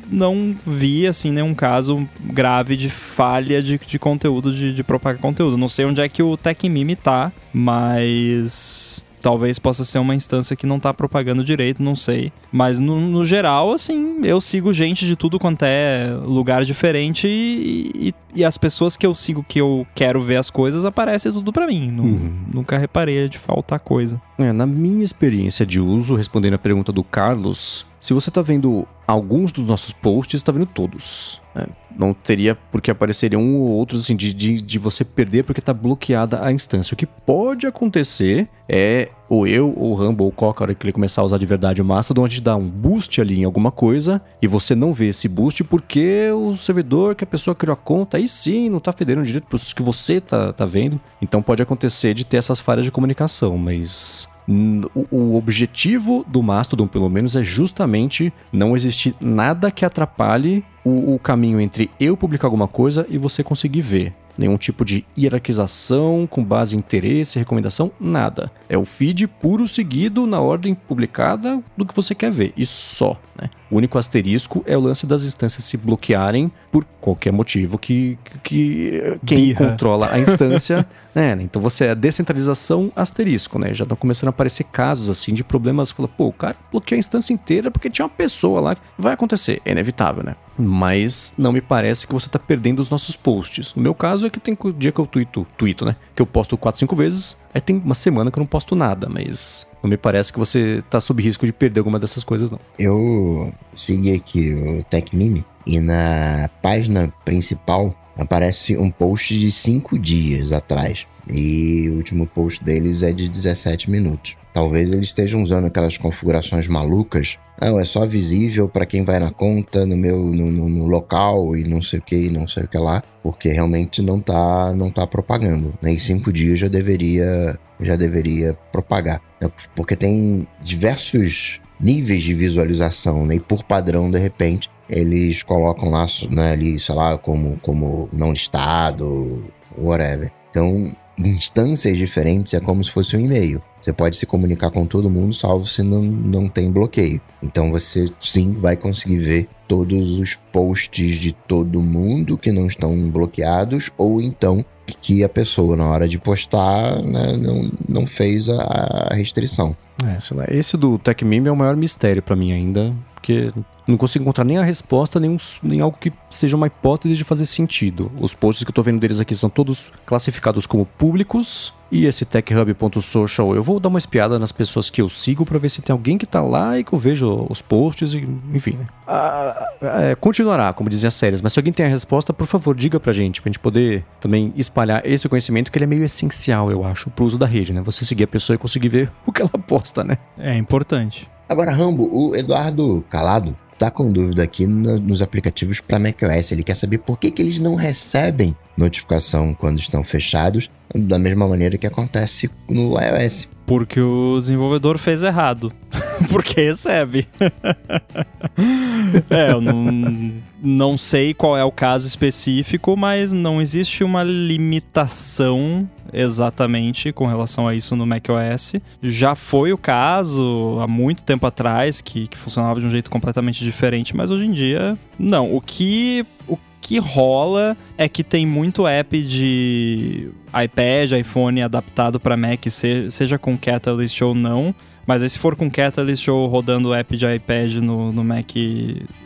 não vi, assim, nenhum caso grave de falha de, de conteúdo, de, de propagar conteúdo. Não sei onde é que o TechMime tá, mas talvez possa ser uma instância que não tá propagando direito, não sei. Mas no, no geral, assim, eu sigo gente de tudo quanto é lugar diferente e, e, e, as pessoas que eu sigo que eu quero ver as coisas aparecem tudo para mim. Uhum. Nunca reparei de faltar coisa. É, na minha experiência de uso, respondendo a pergunta do Carlos, se você está vendo alguns dos nossos posts, está vendo todos. Né? Não teria porque apareceria um ou outro assim, de, de, de você perder porque está bloqueada a instância. O que pode acontecer é ou eu, ou o Rambo, ou o Coca, a hora que ele começar a usar de verdade o Mastodon, a gente dá um boost ali em alguma coisa e você não vê esse boost porque o servidor que a pessoa criou a conta, aí sim, não está federando direito para que você tá, tá vendo. Então pode acontecer de ter essas falhas de comunicação, mas o, objetivo do Mastodon, pelo menos, é justamente não existir nada que atrapalhe o, o caminho entre eu publicar alguma coisa e você conseguir ver nenhum tipo de hierarquização com base em interesse, recomendação, nada. É o feed puro seguido na ordem publicada do que você quer ver, e só. Né? O único asterisco é o lance das instâncias se bloquearem por qualquer motivo que, que quem Birra. controla a instância. né? Então você é descentralização asterisco, né? Já estão começando a aparecer casos assim de problemas. Fala, pô, o cara bloqueou a instância inteira porque tinha uma pessoa lá. Vai acontecer, é inevitável, né? Mas não me parece que você está perdendo os nossos posts. No meu caso é que tem dia que eu tuito, tuito, né? Que eu posto 4, 5 vezes, aí tem uma semana que eu não posto nada, mas não me parece que você tá sob risco de perder alguma dessas coisas, não. Eu segui aqui o TechMeme e na página principal aparece um post de 5 dias atrás. E o último post deles é de 17 minutos. Talvez eles estejam usando aquelas configurações malucas. Não, é só visível para quem vai na conta, no meu no, no, no, local e não sei o que, não sei o que lá, porque realmente não tá não tá propagando. Né? Em cinco dias já deveria já deveria propagar, né? porque tem diversos níveis de visualização, né? E por padrão, de repente, eles colocam lá, né, ali, sei lá, como, como não listado, whatever. Então, instâncias diferentes é como se fosse um e-mail. Você pode se comunicar com todo mundo, salvo se não, não tem bloqueio. Então você sim vai conseguir ver todos os posts de todo mundo que não estão bloqueados, ou então que a pessoa, na hora de postar, né, não, não fez a, restrição. É, esse do TechMeme é o maior mistério para mim ainda, porque não consigo encontrar nem a resposta, nem, um, nem algo que seja uma hipótese de fazer sentido. Os posts que eu tô vendo deles aqui são todos classificados como públicos. E esse techhub.social, eu vou dar uma espiada nas pessoas que eu sigo para ver se tem alguém que tá lá e que eu vejo os posts, e, enfim. Né? Ah, é, continuará, como dizem as séries, mas se alguém tem a resposta, por favor, diga pra gente, pra gente poder também espalhar esse conhecimento, que ele é meio essencial, eu acho, pro uso da rede, né? Você seguir a pessoa e conseguir ver o que ela posta, né? É importante. Agora, Rambo, o Eduardo Calado tá com dúvida aqui no, nos aplicativos para macOS. Ele quer saber por que, que eles não recebem notificação quando estão fechados, da mesma maneira que acontece no iOS. Porque o desenvolvedor fez errado. Porque recebe. é, eu não, não sei qual é o caso específico, mas não existe uma limitação exatamente com relação a isso no macOS. Já foi o caso há muito tempo atrás que, que funcionava de um jeito completamente diferente, mas hoje em dia não. O que o que rola é que tem muito app de iPad, iPhone adaptado para Mac, seja com Catalyst ou não. Mas aí se for com Catalyst ou rodando app de iPad no, no Mac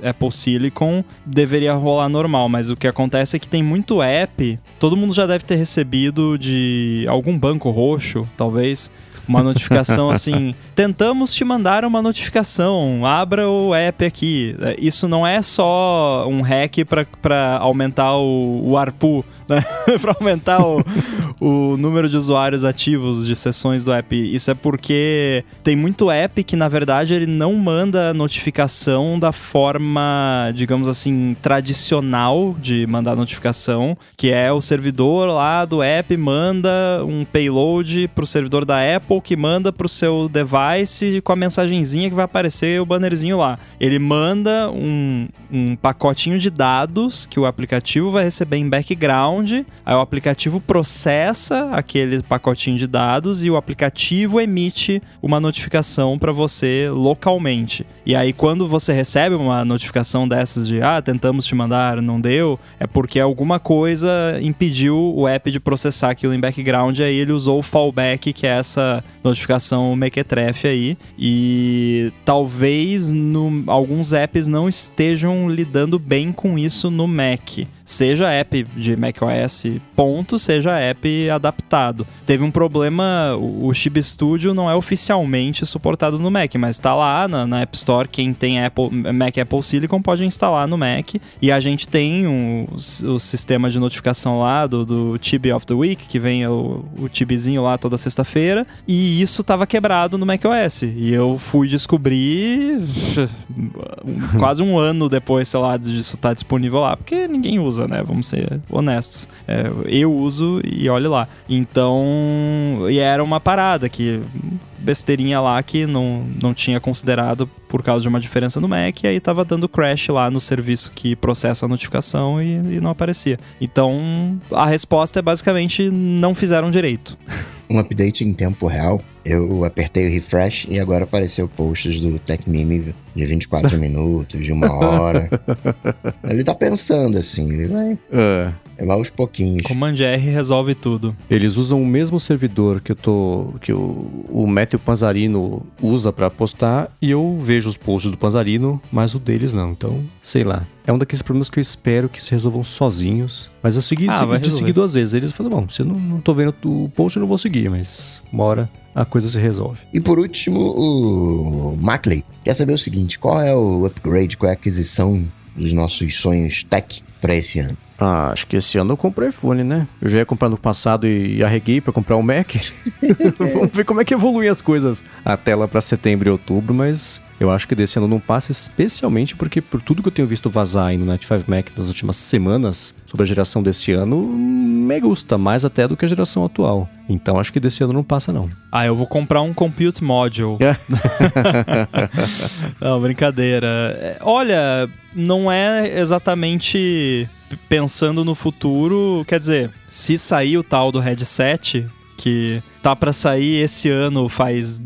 Apple Silicon, deveria rolar normal. Mas o que acontece é que tem muito app, todo mundo já deve ter recebido de algum banco roxo, talvez, uma notificação assim: tentamos te mandar uma notificação, abra o app aqui. É, isso não é só um hack para aumentar o, o ARPU, né? para aumentar o, o número de usuários ativos de sessões do app. Isso é porque tem muito app que, na verdade, ele não manda notificação da forma, digamos assim, tradicional de mandar notificação, que é o servidor lá do app manda um payload para o servidor da Apple que manda para o seu device com a mensagenzinha que vai aparecer o bannerzinho lá. Ele manda um, um pacotinho de dados que o aplicativo vai receber em background, aí o aplicativo processa aquele pacotinho de dados e o aplicativo emite uma notificação para você localmente. E aí, quando você recebe uma notificação dessas de ah, tentamos te mandar, não deu, é porque alguma coisa impediu o app de processar aquilo em background, aí ele usou o fallback, que é essa notificação mequetrefe aí. E talvez no, alguns apps não estejam lidando bem com isso no Mac seja app de macOS ponto, seja app adaptado. Teve um problema, o Chib Studio não é oficialmente suportado no Mac, mas está lá na, na, App Store, quem tem Apple, Mac Apple Silicon pode instalar no Mac, e a gente tem um, o sistema de notificação lá do, do Chib of the Week, que vem o, Chibzinho lá toda sexta-feira, e isso estava quebrado no macOS, e eu fui descobrir quase um ano depois, sei lá, disso estar tá disponível lá, porque ninguém usa usa, né? Vamos ser honestos. É, eu uso e olhe lá. Então, e era uma parada que besteirinha lá que não, não tinha considerado por causa de uma diferença no Mac, e aí tava dando crash lá no serviço que processa a notificação e, e não aparecia. Então, a resposta é basicamente não fizeram direito. Um update em tempo real eu apertei o refresh e agora apareceu posts do TechMeme de 24 minutos, de uma hora. ele tá pensando assim, ele vai. É. É lá aos pouquinhos. Command R resolve tudo. Eles usam o mesmo servidor que eu tô. que o, o Matthew Panzarino usa para postar e eu vejo os posts do Panzarino, mas o deles não. Então, sei lá. É um daqueles problemas que eu espero que se resolvam sozinhos. Mas eu segui, ah, segui de seguir duas vezes. Eles falaram, bom, se eu não, não tô vendo o post, eu não vou seguir, mas uma hora a coisa se resolve. E por último, o Macley quer saber o seguinte: qual é o upgrade, qual é a aquisição dos nossos sonhos tech para esse ano? Ah, acho que esse ano eu comprei iPhone, né? Eu já ia comprar no passado e arreguei para comprar o um Mac. Vamos ver como é que evoluem as coisas até lá para setembro e outubro, mas eu acho que desse ano não passa, especialmente porque por tudo que eu tenho visto vazar aí no Night 5 Mac nas últimas semanas sobre a geração desse ano, me gusta mais até do que a geração atual. Então acho que desse ano não passa não. Ah, eu vou comprar um Compute Module. não, brincadeira. É, olha, não é exatamente pensando no futuro, quer dizer, se sair o tal do headset, que tá para sair esse ano faz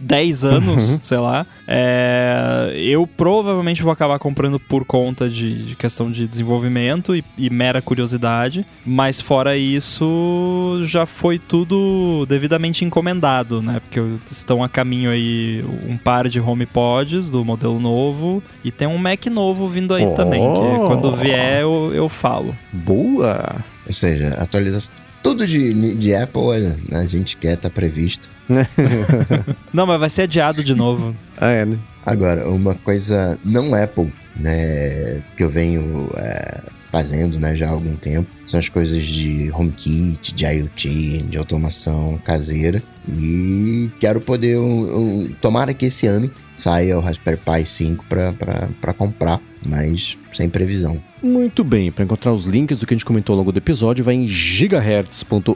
10 anos, uhum. sei lá. É, eu provavelmente vou acabar comprando por conta de, de questão de desenvolvimento e, e, mera curiosidade. Mas fora isso, já foi tudo devidamente encomendado, né? Porque estão a caminho aí um par de HomePods do modelo novo e tem um Mac novo vindo aí oh. também, que quando vier eu, eu falo. Boa! Ou seja, atualização tudo de, de Apple, olha, a gente quer, tá previsto. não, mas vai ser adiado de novo. ah, é, né? Agora, uma coisa não Apple, né, que eu venho é, fazendo, né, já há algum tempo, são as coisas de HomeKit, de IoT, de automação caseira. E quero poder, um, um, tomara que esse ano saia o Raspberry Pi 5 para comprar, mas sem previsão. Muito bem, para encontrar os links do que a gente comentou ao longo do episódio, vai em gigahertz.fm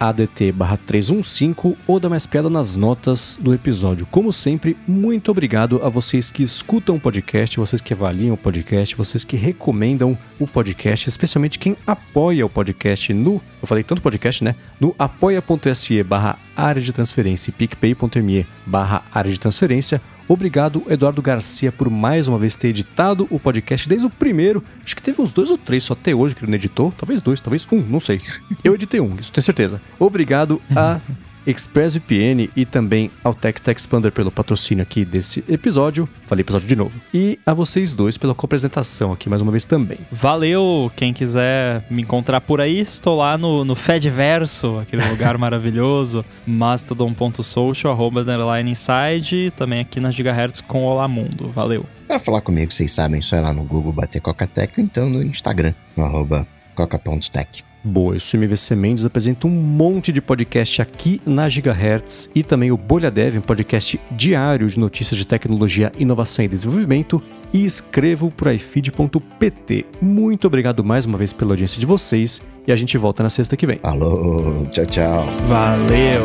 ADT barra 315 ou dá mais piada nas notas do episódio. Como sempre, muito obrigado a vocês que escutam o podcast, vocês que avaliam o podcast, vocês que recomendam o podcast, especialmente quem apoia o podcast no, eu falei tanto podcast, né? No apoia.se barra área de transferência e picpay.me barra área de transferência Obrigado, Eduardo Garcia, por mais uma vez ter editado o podcast desde o primeiro. Acho que teve uns dois ou três só até hoje que ele não editou. Talvez dois, talvez um, não sei. Eu editei um, isso tenho certeza. Obrigado a ExpressVPN e também ao Text Expander pelo patrocínio aqui desse episódio. Falei episódio de novo. E a vocês dois pela co-apresentação aqui mais uma vez também. Valeu! Quem quiser me encontrar por aí, estou lá no, no Fedverso, aquele lugar maravilhoso, mastodon.social, arroba underline inside, também aqui nas Gigahertz com Olá Mundo. Valeu! Para falar comigo, vocês sabem, só ir lá no Google bater Coca-Tech ou então no Instagram, no arroba coca.tech. Boa, eu sou MVC Mendes, apresento um monte de podcast aqui na Gigahertz e também o Bolha Dev, um podcast diário de notícias de tecnologia, inovação e desenvolvimento e escrevo por ifeed.pt. Muito obrigado mais uma vez pela audiência de vocês e a gente volta na sexta que vem. Alô, tchau, tchau. Valeu.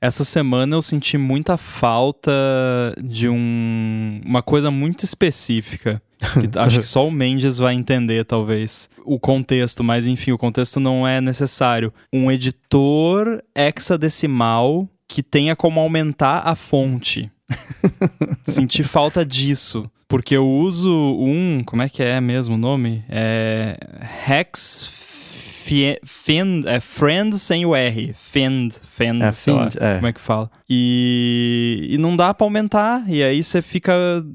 Essa semana eu senti muita falta de um, uma coisa muito específica. Que acho que só o Mendes vai entender, talvez, o contexto, mas enfim, o contexto não é necessário. Um editor hexadecimal que tenha como aumentar a fonte. Senti falta disso. Porque eu uso um. Como é que é mesmo o nome? É. Hex. Fend, é Friend sem o R. Fend, Fend, É, sei lá, Fend, é. como é que fala. E, e não dá pra aumentar. E aí você fica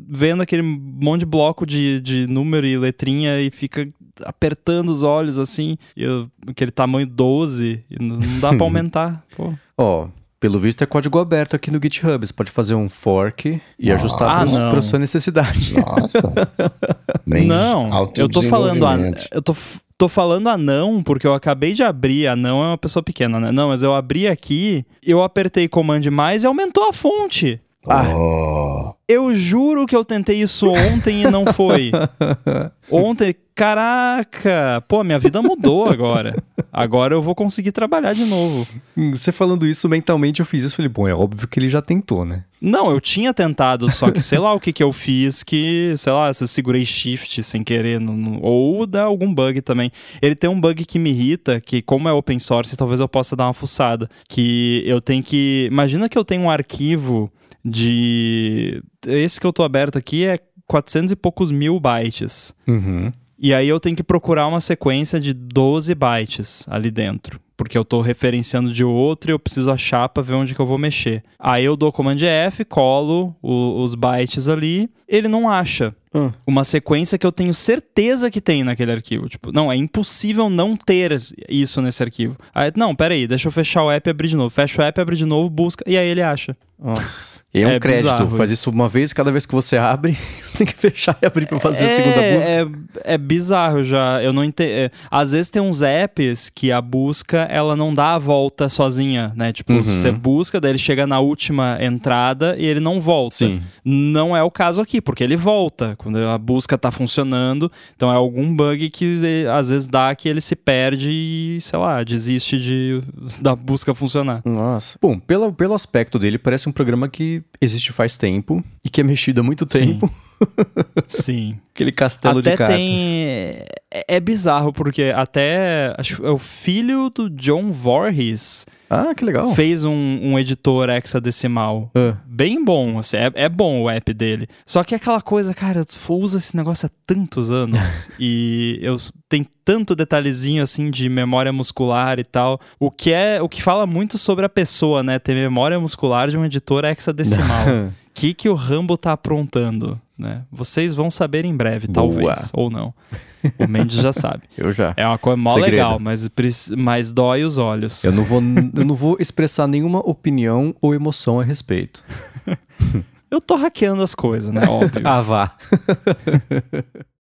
vendo aquele monte de bloco de, de número e letrinha e fica apertando os olhos assim. E eu- aquele tamanho 12. E não, não dá pra aumentar. Pô. Ó, pelo visto é código aberto aqui no GitHub. Você pode fazer um fork e Ah, ajustar não. para sua necessidade. Nossa. Bem Não, eu tô falando a, autodesenvolvimento. eu tô, tô falando anão porque eu acabei de abrir. Anão é uma pessoa pequena, né? Não, mas eu abri aqui, eu apertei Command mais e aumentou a fonte. Oh, Eu juro que eu tentei isso ontem e não foi. Ontem, caraca, pô, minha vida mudou agora. Agora eu vou conseguir trabalhar de novo. Hum, Você falando isso mentalmente, eu fiz isso. Falei, bom, é óbvio que ele já tentou, né? Não, eu tinha tentado, só que sei lá o que que eu fiz que, sei lá, se eu segurei shift sem querer, no- no- ou dá algum bug também. Ele tem um bug que me irrita, que como é open source, talvez eu possa dar uma fuçada, que eu tenho que, imagina que eu tenho um arquivo de, esse que eu tô aberto aqui é 400 e poucos mil bytes. Uhum. E aí eu tenho que procurar uma sequência de 12 bytes ali dentro. Porque eu tô referenciando de outro e eu preciso achar pra ver onde que eu vou mexer. Aí eu dou Command F, colo o- os bytes ali, ele não acha Ah. uma sequência que eu tenho certeza que tem naquele arquivo. Tipo, não, é impossível não ter isso nesse arquivo. Aí, não, peraí, deixa eu fechar o app e abrir de novo. Fecha o app, abre de novo, busca, e aí ele acha. Nossa. E é um É crédito. bizarro Faz isso. uma vez, cada vez que você abre, você tem que fechar e abrir pra fazer a segunda busca. É, é bizarro já. Eu não entendo. às vezes tem uns apps que a busca ela não dá a volta sozinha, né? Tipo, Uhum. você busca, daí ele chega na última entrada e ele não volta. Sim. Não é o caso aqui, porque ele volta quando a busca tá funcionando. Então é algum bug que eh, às vezes dá que ele se perde e, sei lá, desiste de, da busca funcionar. Nossa. Bom, pelo, pelo aspecto dele, parece um programa que existe faz tempo e que é mexido há muito Sim. tempo. Sim. Aquele castelo de até cartas. tem. É, é bizarro, porque até. Acho é o filho do John Voorhees Ah, que legal. fez um, um editor hexadecimal. Ah. Bem bom, assim, é, é bom o app dele. Só que é aquela coisa, cara, tu usa esse negócio há tantos anos e eu tem tanto detalhezinho assim de memória muscular e tal, o que é o que fala muito sobre a pessoa, né? Ter memória muscular de um editor hexadecimal. O que que o Rambo tá aprontando, né? Vocês vão saber em breve, Boa. talvez, ou não. O Mendes já sabe. Eu já. É uma coisa mó Segredo. legal, mas, mas dói os olhos. Eu não, vou, eu não vou expressar nenhuma opinião ou emoção a respeito. Eu tô hackeando as coisas, né? Óbvio. Ah, vá.